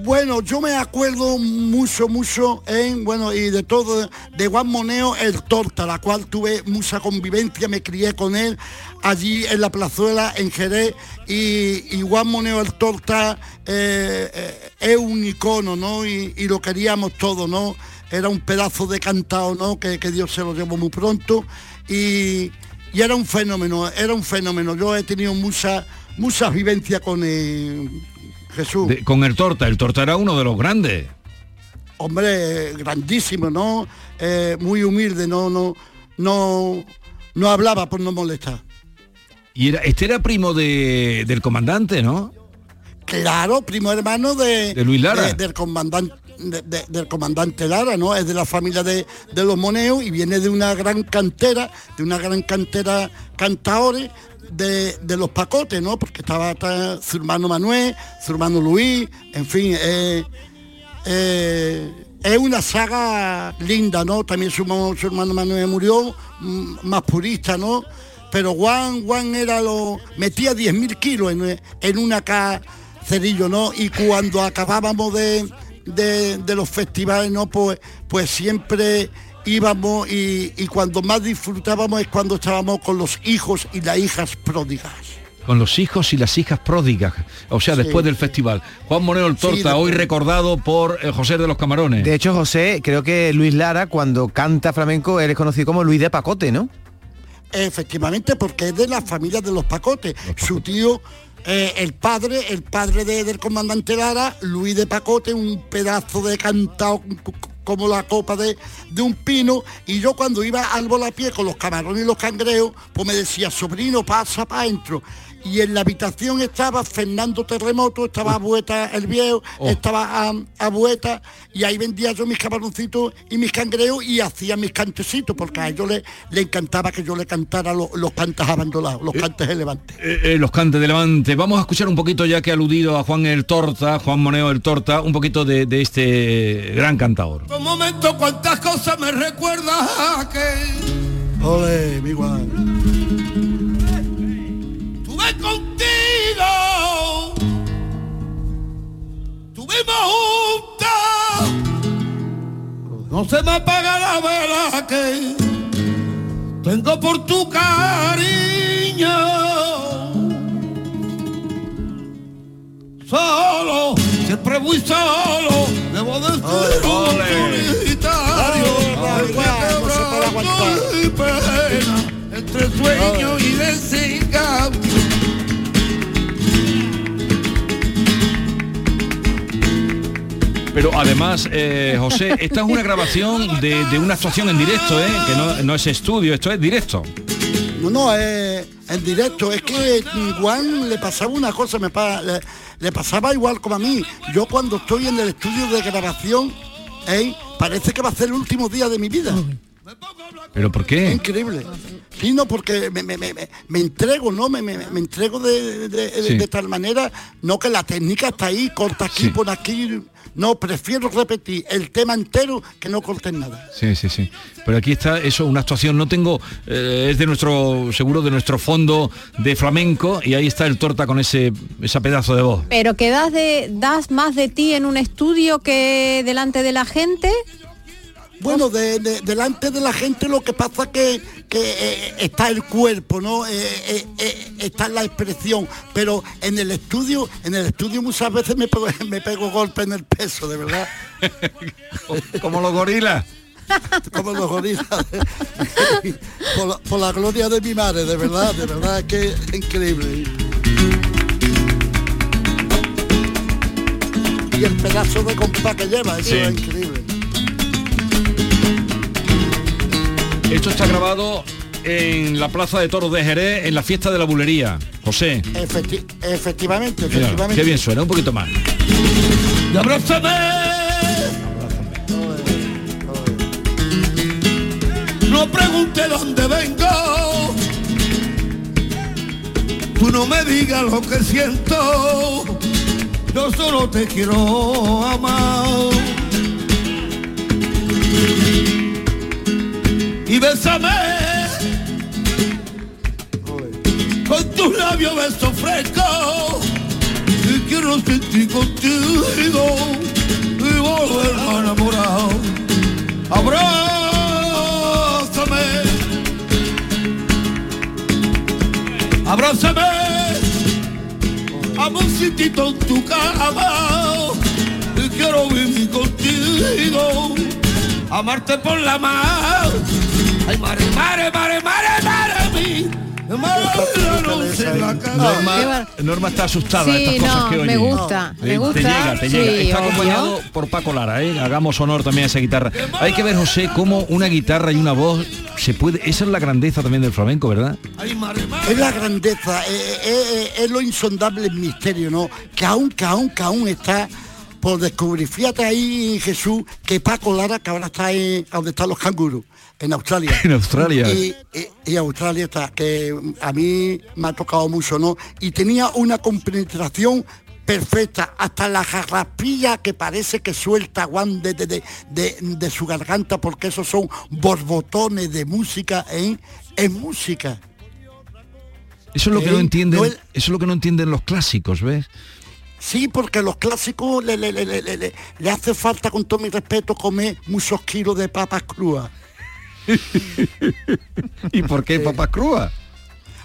Bueno, yo me acuerdo mucho, mucho en, bueno, y de todo, de Juan Moneo, el Torta, la cual tuve mucha convivencia, me crié con él allí en la plazuela, en Jerez, y, Juan Moneo, el Torta, eh, eh, es un icono, ¿no? Y, lo queríamos todo, ¿no? Era un pedazo de cantado, ¿no? Que, Dios se lo llevó muy pronto, y, y era un fenómeno, era un fenómeno. Yo he tenido mucha, mucha vivencia con él, Jesús. De- con el Torta. El Torta era uno de los grandes. hombre, grandísimo, ¿no? Eh, muy humilde, no, no, no, no hablaba por no molestar. Y era, este era primo de, del comandante, ¿no? Claro, primo hermano de, De Luis Lara. del comandante de- de- del comandante Lara, ¿no? Es de la familia de, de los Moneos y viene de una gran cantera, de una gran cantera cantaores de, de los pacotes, ¿no? Porque estaba ta- su hermano Manuel, su hermano Luis, en fin, eh, eh, es una saga linda, ¿no? También su, su hermano Manuel murió, mm, más purista, ¿no? Pero Juan, Juan era lo. metía 10.000 kilos en, en una cacerillo, ¿no? Y cuando acabábamos de, de- de los festivales, ¿no? Pues, pues siempre íbamos y, y cuando más disfrutábamos es cuando estábamos con los hijos y las hijas pródigas. Con los hijos y las hijas pródigas, o sea, Sí. después del festival. Juan Moreno el Torta, después. hoy recordado por eh, José de los Camarones. De hecho, José, creo que Luis Lara, cuando canta flamenco, él es conocido como Luis de Pacote, ¿no? Efectivamente, porque es de la familia de los Pacotes. Su tío, eh, el padre, el padre de- del comandante Lara, Luis de Pacote, un pedazo de cantado c- c- como la copa de, de un pino. Y yo cuando iba al volapié con los camarones y los cangreos, pues me decía, sobrino, pasa para adentro. Y en la habitación estaba Fernando Terremoto, estaba Abueta el viejo, Oh. estaba a, Abueta, y ahí vendía yo mis camaroncitos y mis cangreos y hacía mis cantecitos, porque a ellos le, le encantaba que yo le cantara lo- los cantes abandonados, los cantes elevantes. Eh, eh, los cantes de Levante. Vamos a escuchar un poquito, ya que ha aludido a Juan el Torta, Juan Moneo el Torta, un poquito de, de este gran cantador. Un momento, cuántas cosas me recuerda que Ole, mi guay. Contigo. Tuvimos juntos. No se me apaga la vela que tengo por tu cariño. Solo, siempre muy solo, debo decir un solitario. Pena, entre sueño y desengaño. Pero además, eh, José, esta es una grabación de, de una actuación en directo, ¿eh? que no, no es estudio, esto es directo. No, no, eh, en directo. Es que Juan le pasaba una cosa, me pa- le, le pasaba igual como a mí. Yo cuando estoy en el estudio de grabación, ey, parece que va a ser el último día de mi vida. ¿Pero por qué? Increíble. Sí, no, porque me, me- me- me- me entrego, ¿no? Me, me- me entrego de, de- de- Sí. de tal manera, no que la técnica está ahí, corta aquí, por aquí. No, prefiero repetir el tema entero que no corten nada. Sí, sí, sí. Pero aquí está eso, una actuación. No tengo, eh, es de nuestro, seguro de nuestro fondo de flamenco y ahí está el torta con ese, esa pedazo de voz. Pero que das, de, das más de ti en un estudio que delante de la gente. Bueno, de- de- delante de la gente lo que pasa que, que eh, está el cuerpo, ¿no? Eh, eh, está la expresión, pero en el estudio, en el estudio muchas veces me pego, me pego golpe en el peso, de verdad. Como los gorilas. Como los gorilas. por, la, por la gloria de mi madre, de verdad, de verdad, es que es increíble. Y el pedazo de compás que lleva, eso Sí. es increíble. Esto está grabado en la Plaza de Toros de Jerez, en la fiesta de la bulería. José, Efecti- efectivamente, mira, efectivamente. qué bien suena, un poquito más. Y abrázame. No pregunte dónde vengo. Tú no me digas lo que siento. Yo solo te quiero amar. Y bésame. Con tus labios beso fresco. Y quiero sentir contigo y volver a enamorar. Abrázame, abrázame, amorcitito en tu cama. Y quiero vivir contigo, amarte por la mar. Ay, mare, mare, mare, mare, mare, mi. Norma, Norma está asustada Sí, estas cosas no, que oye. me gusta, me Eh, gusta. Te llega, te llega. Sí, Está obvio. acompañado por Paco Lara, ¿eh? Hagamos honor también a esa guitarra. Hay que ver, José, cómo una guitarra y una voz se puede... Esa es la grandeza también del flamenco, ¿verdad? Es la grandeza, eh, eh, eh, es lo insondable el misterio, ¿no? Que aún, que aún, que aún está por descubrir. Fíjate ahí, Jesús, que Paco Lara, que ahora está en, donde están los canguros, en Australia. En Australia. Y, y- y Australia está, que a mí me ha tocado mucho, ¿no? Y tenía una compenetración perfecta, hasta la jarrapilla que parece que suelta Juan de, de, de, su garganta, porque esos son borbotones de música, ¿eh? En música. Eso es lo que Eh, no entienden, no eso es lo que no entienden los clásicos, ¿ves? Sí, porque los clásicos le, le- le- le- le- le- le hace falta, con todo mi respeto, comer muchos kilos de papas crudas. ¿Y por qué papas crudas?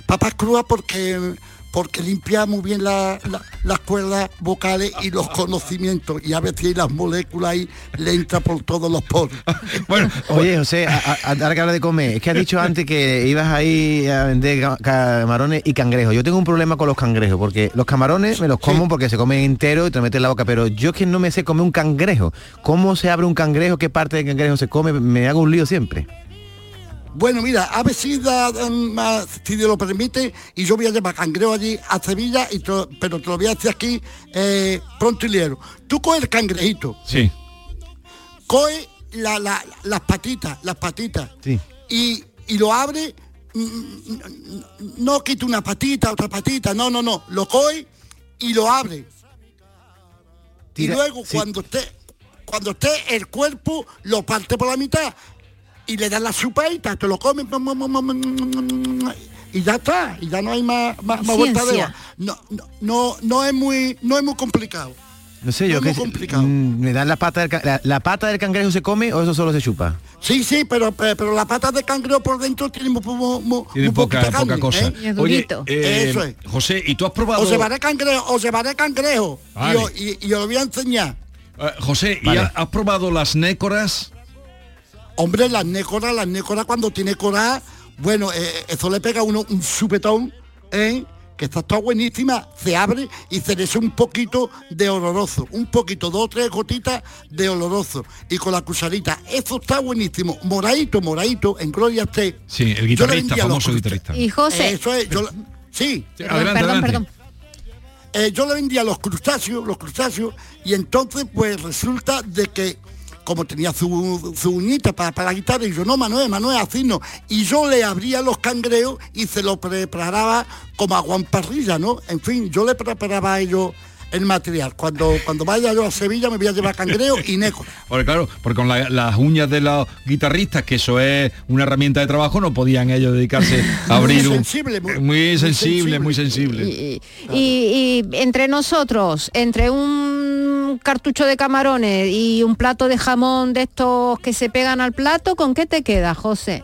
Papas crudas porque porque limpia muy bien la- la- las cuerdas vocales y los conocimientos y a veces las moléculas ahí le entra por todos los poros. bueno, Oye, José, ahora que hablas de comer, es que has dicho antes que ibas ahí a vender ca- camarones y cangrejos. Yo tengo un problema con los cangrejos, porque los camarones me los como porque se comen enteros y te lo metes en la boca, pero yo es que no me sé comer un cangrejo. ¿Cómo se abre un cangrejo? ¿Qué parte del cangrejo se come? Me hago un lío siempre. Bueno, mira, a ver si, da- ah, si Dios lo permite, y yo voy a llevar cangrejo allí a Sevilla, y te lo- pero te lo voy a decir aquí eh, pronto y liero. Tú coges el cangrejito, Sí. coge la- la- las patitas, las patitas, Sí. y, y lo abre, mm, no quita una patita, otra patita, no, no, no, lo coge y lo abre. Tira- y luego sí. cuando esté, cuando esté el cuerpo, lo parte por la mitad y le das la chupadita, te lo comes y ya está, y ya no hay más, más, más vuelta de no, no, no, no es muy, no es muy complicado. No sé, yo Es que muy complicado. mm, me dan la pata del la, la pata del cangrejo se come o eso solo se chupa. Sí, sí, pero, pero, la pata de cangrejo por dentro tiene muy, muy, muy- Tiene muy poca, poca cosa. ¿eh? Oye, eh, Eso es. José, ¿y tú has probado... Llevaré cangrejo, os llevaré cangrejo. Y Vale. os- Y, y os lo voy a enseñar. Eh, José, ¿y Vale. ha- has probado las nécoras? Hombre, las nécoras, las nécoras cuando tiene coraje, bueno, eh, eso le pega a uno un supetón, ¿eh? que está toda buenísima, se abre y se le echa un poquito de oloroso, un poquito, dos o tres gotitas de oloroso, y con la cucharita, eso está buenísimo, moradito, moradito, en Gloria esté. Sí, el Yo le guitarrista, vendía los famoso guitarrista. Y José, Eso es, yo, le- sí. Perdón, Adelante, perdón, adelante. Eh, yo le vendía los crustáceos, los crustáceos, y entonces pues resulta de que como tenía su, su uñita para, para la guitarra, y yo, no, Manuel, Manuel, así no. Y yo le abría los cangrejos y se lo preparaba como a Juan Parrilla, ¿no? En fin, yo le preparaba a ellos el material. Cuando, cuando vaya yo a Sevilla me voy a llevar cangrejo y neco. Porque claro, porque con la- las uñas de los guitarristas, que eso es una herramienta de trabajo, no podían ellos dedicarse a abrir Muy un... sensible, muy- muy sensible, muy sensible. y, y entre nosotros, entre un cartucho de camarones y un plato de jamón de estos que se pegan al plato, ¿con qué te queda, José?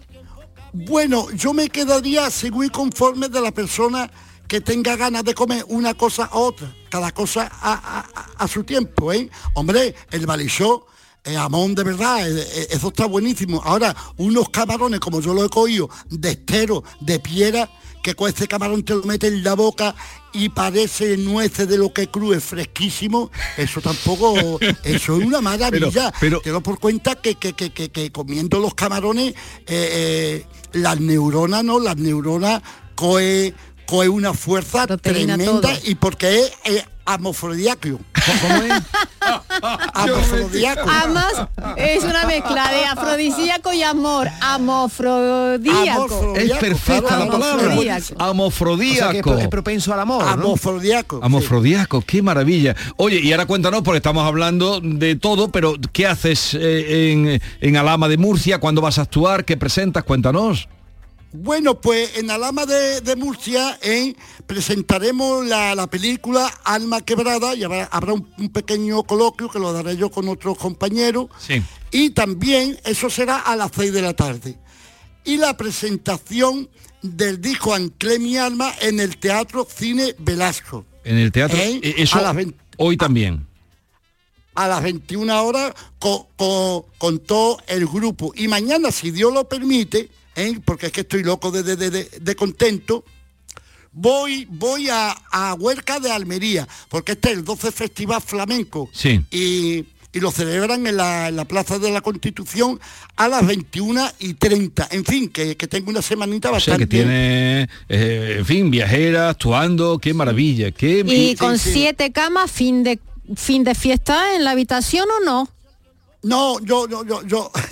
Bueno, yo me quedaría según y conforme de la persona que tenga ganas de comer una cosa a otra, cada cosa a, a- a- a su tiempo, ¿eh? Hombre, el balichó, eh, jamón de verdad, eh, eh, eso está buenísimo. Ahora, unos camarones, como yo lo he cogido, de estero, de piedra, que con ese camarón te lo mete en la boca y parece nueces de lo que crude, fresquísimo, eso tampoco, eso es una maravilla. Pero- Te doy por cuenta que, que, que, que- que comiendo los camarones, eh, eh, las neuronas, ¿no? Las neuronas coge, coge una fuerza Proteína tremenda todo. y porque es eh, amofrodiaco. ¿Cómo es? Amofrodiaco. Es una mezcla de afrodisíaco y amor. Amofrodíaco. Es perfecta la palabra. Amofrodíaco. Amofrodíaco. O sea, es pro- es propenso al amor, ¿no? Amofrodiaco. Amofrodiaco, qué maravilla. Oye, y ahora cuéntanos, porque estamos hablando de todo, pero ¿qué haces eh, en, en Alama de Murcia? ¿Cuándo vas a actuar? ¿Qué presentas? Cuéntanos. Bueno, pues en Alama de, de Murcia ¿eh? presentaremos la, la película Alma Quebrada y habrá, habrá un, un pequeño coloquio que lo daré yo con otros compañeros. Sí. Y también eso será a las 6 de la tarde. Y la presentación del disco Anclé mi alma en el Teatro Cine Velasco. En el teatro. ¿Eh? Eso A las vein- hoy también. a las 21 horas con, con- con todo el grupo. Y mañana, si Dios lo permite, ¿eh? porque es que estoy loco de, de- de- de- contento, voy, voy a, a Huerca de Almería, porque este es el 12 Festival Flamenco. Sí. Y, y lo celebran en la, en la Plaza de la Constitución a las 21 y 30. En fin, que, que tengo una semanita O sea bastante... que tiene, eh, en fin, viajera, actuando, qué maravilla, qué... Y con siete camas, fin de fin de fiesta en la habitación o no? No, yo, yo, yo, yo.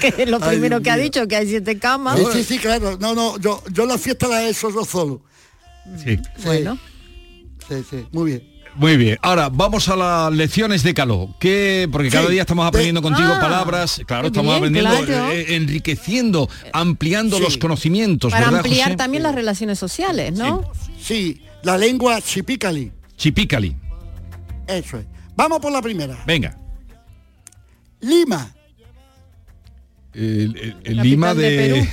que es lo Ay, primero Dios que ha dicho, que hay siete camas. Sí, sí, sí, claro. No, no, yo, yo la fiesta la he hecho yo solo. Sí. Bueno. Sí, sí, muy bien. Muy bien, ahora vamos a las lecciones de calor, que porque cada Sí, día estamos de- aprendiendo contigo Ah, palabras, claro, estamos bien, aprendiendo, claro. eh, enriqueciendo, ampliando Sí. los conocimientos, Para ¿verdad, ampliar José? también las relaciones sociales, ¿no? Sí, la lengua chipícali. Chipícali. Eso es. Vamos por la primera. Venga. Lima. El, el- el Capital Lima de de...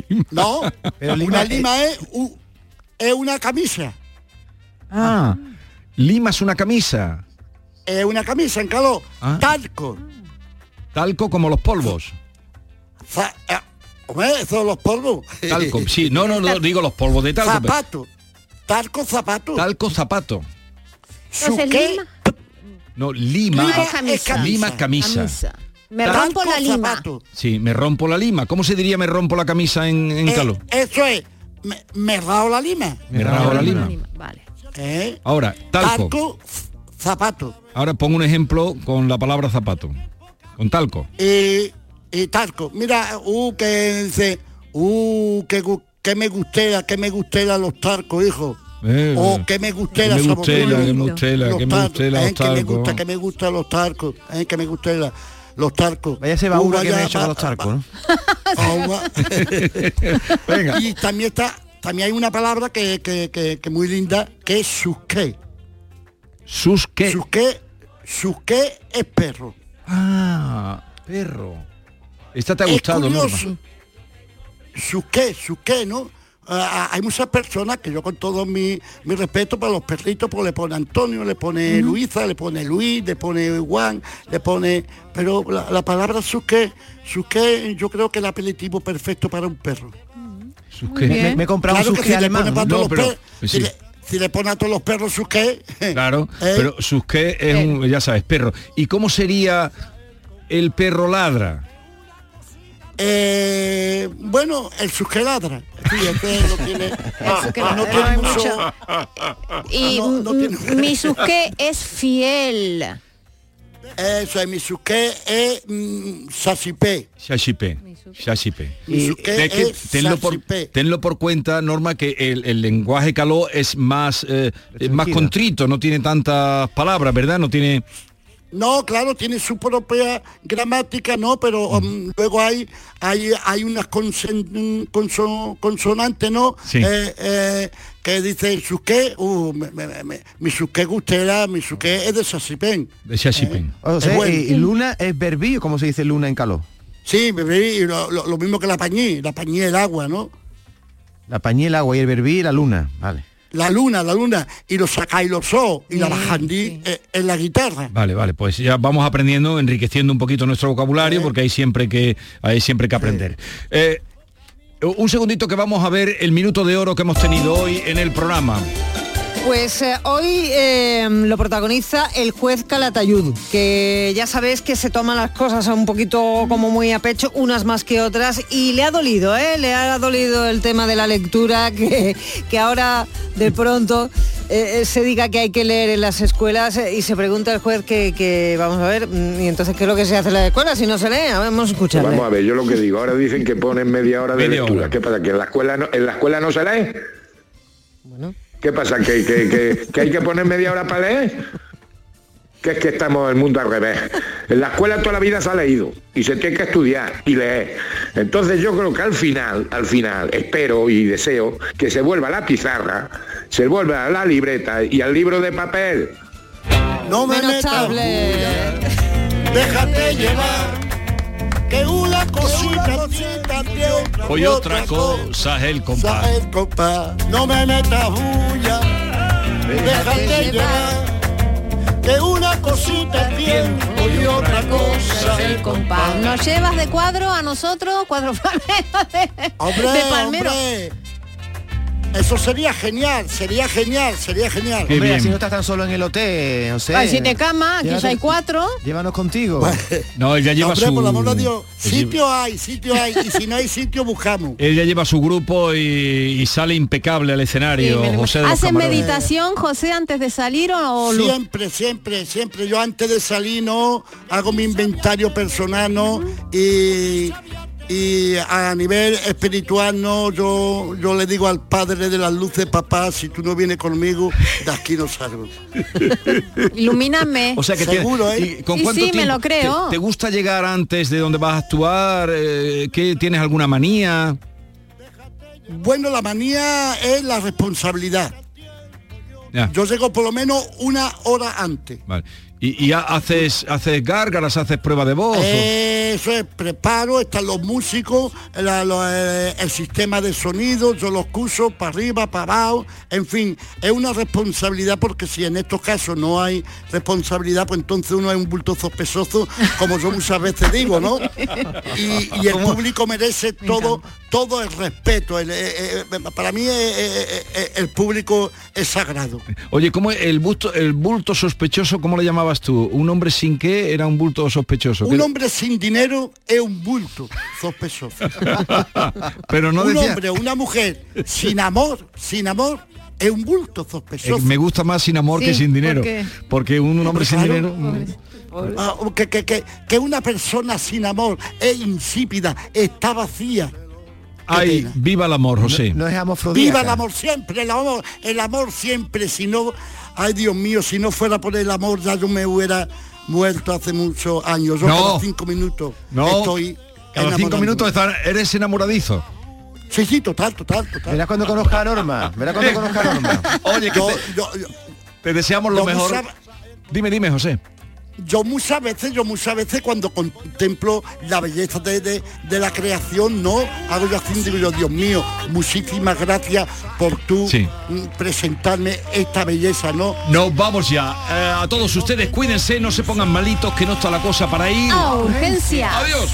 No, Pero Lima una es- lima es, u- es una camisa. Ah, Lima es una camisa. Es una camisa en calor. Ah. Talco. Talco como los polvos. Eh, hombre, esos son los polvos. Talco, sí, no, no, no, digo los polvos de talco. pero- Zapato. Talco, zapato. Talco, zapato. Lima, No, Lima. Lima es camisa. Lima es camisa. camisa. Me rompo la lima. zapato. Sí, me rompo la lima. ¿Cómo se diría me rompo la camisa en, en Eh, calor? eso es. Me, me rao la lima. Me rabo la lima. Vale. ¿Eh? Ahora, talco. Zapato. Ahora pongo un ejemplo con la palabra zapato. Con talco. Y, y talco. Mira, uh, que uh, que, que me gustera, que me gustera los talcos, hijo. Eh, O que me gustera, que me esa gustela, boquilla. que me gustela, Los que me eh, los que me gusta, que me gustan los talcos, eh, que me gustela los talcos. Vaya ese Uh, baúl que me he hecho los charcos, ¿no? Venga. y también está, también hay una palabra que, que, que, que muy linda, que es susqué. Sus qué. Susqué, susqué es perro. Ah, perro. Esta te ha Es gustado, ¿no? curioso. Susqué, susqué, ¿no? Ah, hay muchas personas que yo con todo mi, mi respeto para los perritos, pues le pone Antonio, le pone Luisa, le pone Luis, le pone Juan, le pone... Pero la, la palabra susqué, susqué yo creo que es el apelativo perfecto para un perro. Bien. Me, me he comprado Claro un susque si le si, le, si le pone a todos los perros susqué... Claro, ¿eh? pero sus qué es un, ya sabes, perro. ¿Y cómo sería el perro ladra? Eh, bueno, el susqué ladra. Lo tiene, susqué no ladra, tiene hay mucho... mucho. Y No, no tiene- mm, mi susque es fiel. Eso es, mi susqué es mm. Shashipé. Mi susqué Es que tenlo, por, tenlo por cuenta, Norma, que el, el lenguaje caló es más, eh, es más contrito, no tiene tantas palabras, ¿verdad? No tiene... No, claro, tiene su propia gramática, ¿no? Pero um, luego hay hay, hay unas consen- conso- consonantes, ¿no? Sí. Eh, eh, que dice susqué, uh, me- me- me- mi susqué gustera, mi susqué es de sasipén. De Shashipén. O sea, Es bueno. y, luna es verbí, ¿cómo se dice luna en calor? Sí, lo, lo- lo mismo que la pañí, la pañí el agua, ¿no? La pañí, el agua y el verbí y la luna. Vale. La luna, la luna, y los sacáis los so, y la bajandí eh, en la guitarra. Vale, vale, pues ya vamos aprendiendo, enriqueciendo un poquito nuestro vocabulario, porque hay siempre que, hay siempre que aprender. Eh, un segundito que vamos a ver el minuto de oro que hemos tenido hoy en el programa. Pues eh, hoy eh, lo protagoniza el juez Calatayud, que ya sabéis que se toman las cosas un poquito como muy a pecho, unas más que otras, y le ha dolido, ¿eh? Le ha dolido el tema de la lectura, que, que ahora de pronto eh, se diga que hay que leer en las escuelas y se pregunta el juez que, que, vamos a ver, mm, y entonces qué es lo que se hace en la escuela si no se lee, vamos a escucharle. Vamos a ver, yo lo que digo, ahora dicen que ponen media hora de Media lectura. hora. ¿Qué pasa? ¿Que en la escuela no, en la escuela no se lee? ¿Qué pasa? ¿Que, que, que- que hay que poner media hora para leer? Que es que estamos en el mundo al revés. En la escuela toda la vida se ha leído y se tiene que estudiar y leer. Entonces yo creo que al final, al final, espero y deseo que se vuelva a la pizarra, se vuelva a la libreta y al libro de papel. No me Menos metas bulla, déjate llevar, que una cosita, Hoy de otra cosa es el compás. el compás. No me metas bulla, déjate llevar, que una cosita es tiempo y otra cosa es el compás. Nos llevas de cuadro a nosotros, cuadro de, Hombre, de palmero. hombre. Eso sería genial, sería genial, sería genial. Hombre, así no estás tan solo en el hotel, o sea. Hay siete camas, aquí ya hay cuatro. Llévanos contigo. No, él ya lleva Hombre, su... por el amor de Dios, sitio hay, sitio hay, y si no hay sitio buscamos. Él ya lleva su grupo y, y sale impecable al escenario, José de los ¿Hacen Camarones. meditación, José, antes de salir o, o lo- Siempre, siempre, siempre. Yo antes de salir no hago mi inventario personal, ¿no? Y, y a nivel espiritual, no, yo, yo le digo al padre de las luces, papá, si tú no vienes conmigo, de aquí no salgo. Ilumíname. O sea que te- Seguro, ¿eh? ¿y con Sí, cuánto sí, me lo creo. ¿Te, te gusta llegar antes de donde vas a actuar? Eh, ¿qué, ¿Tienes alguna manía? Bueno, la manía es la responsabilidad. Ya. Yo llego por lo menos una hora antes. Vale. ¿Y, y ha- haces, haces gárgaras, haces prueba de voz? Eso es, preparo, están los músicos, la- lo- eh, el sistema de sonido, yo los curso para arriba, para abajo, en fin, es una responsabilidad porque si en estos casos no hay responsabilidad, pues entonces uno es un bulto sospechoso, como yo muchas veces digo, ¿no? Y, y el público merece todo, todo el respeto. el- eh, eh, para mí el público es sagrado. Oye, ¿cómo es el bulto, el bulto sospechoso, cómo le llamabas tú? ¿Un hombre sin qué era un bulto sospechoso? Un ¿Qué- hombre sin dinero es un bulto sospechoso. Pero no un decía... hombre o una mujer sin amor, sin amor, es un bulto Eh, sospechoso. me gusta más sin amor que sin dinero. ¿por qué? Porque un, un hombre sin dinero... mm, Ah, que, que- que- que una persona sin amor es insípida, está vacía. Ay, viva el amor, José. No es Viva el amor siempre, el amor, el amor siempre. Si no, ay Dios mío, si no fuera por el amor ya yo me hubiera muerto hace muchos años. Yo No. cada cinco minutos No, estoy cada cinco minutos estás- eres enamoradizo. Sí, sí, total, total, total. Verás cuando conozca a Norma. Verás cuando conozca a Norma. Oye, que Yo- te, yo- yo- te deseamos lo mejor. Dime, dime, José. Yo muchas veces, yo muchas veces cuando contemplo la belleza de, de- de la creación, no hago yo así, digo yo, Dios mío, muchísimas gracias por tú Sí. mm, presentarme esta belleza, ¿no? Nos vamos ya. Eh, a todos ustedes, cuídense, no se pongan malitos, que no está la cosa para ir. A urgencia. Adiós.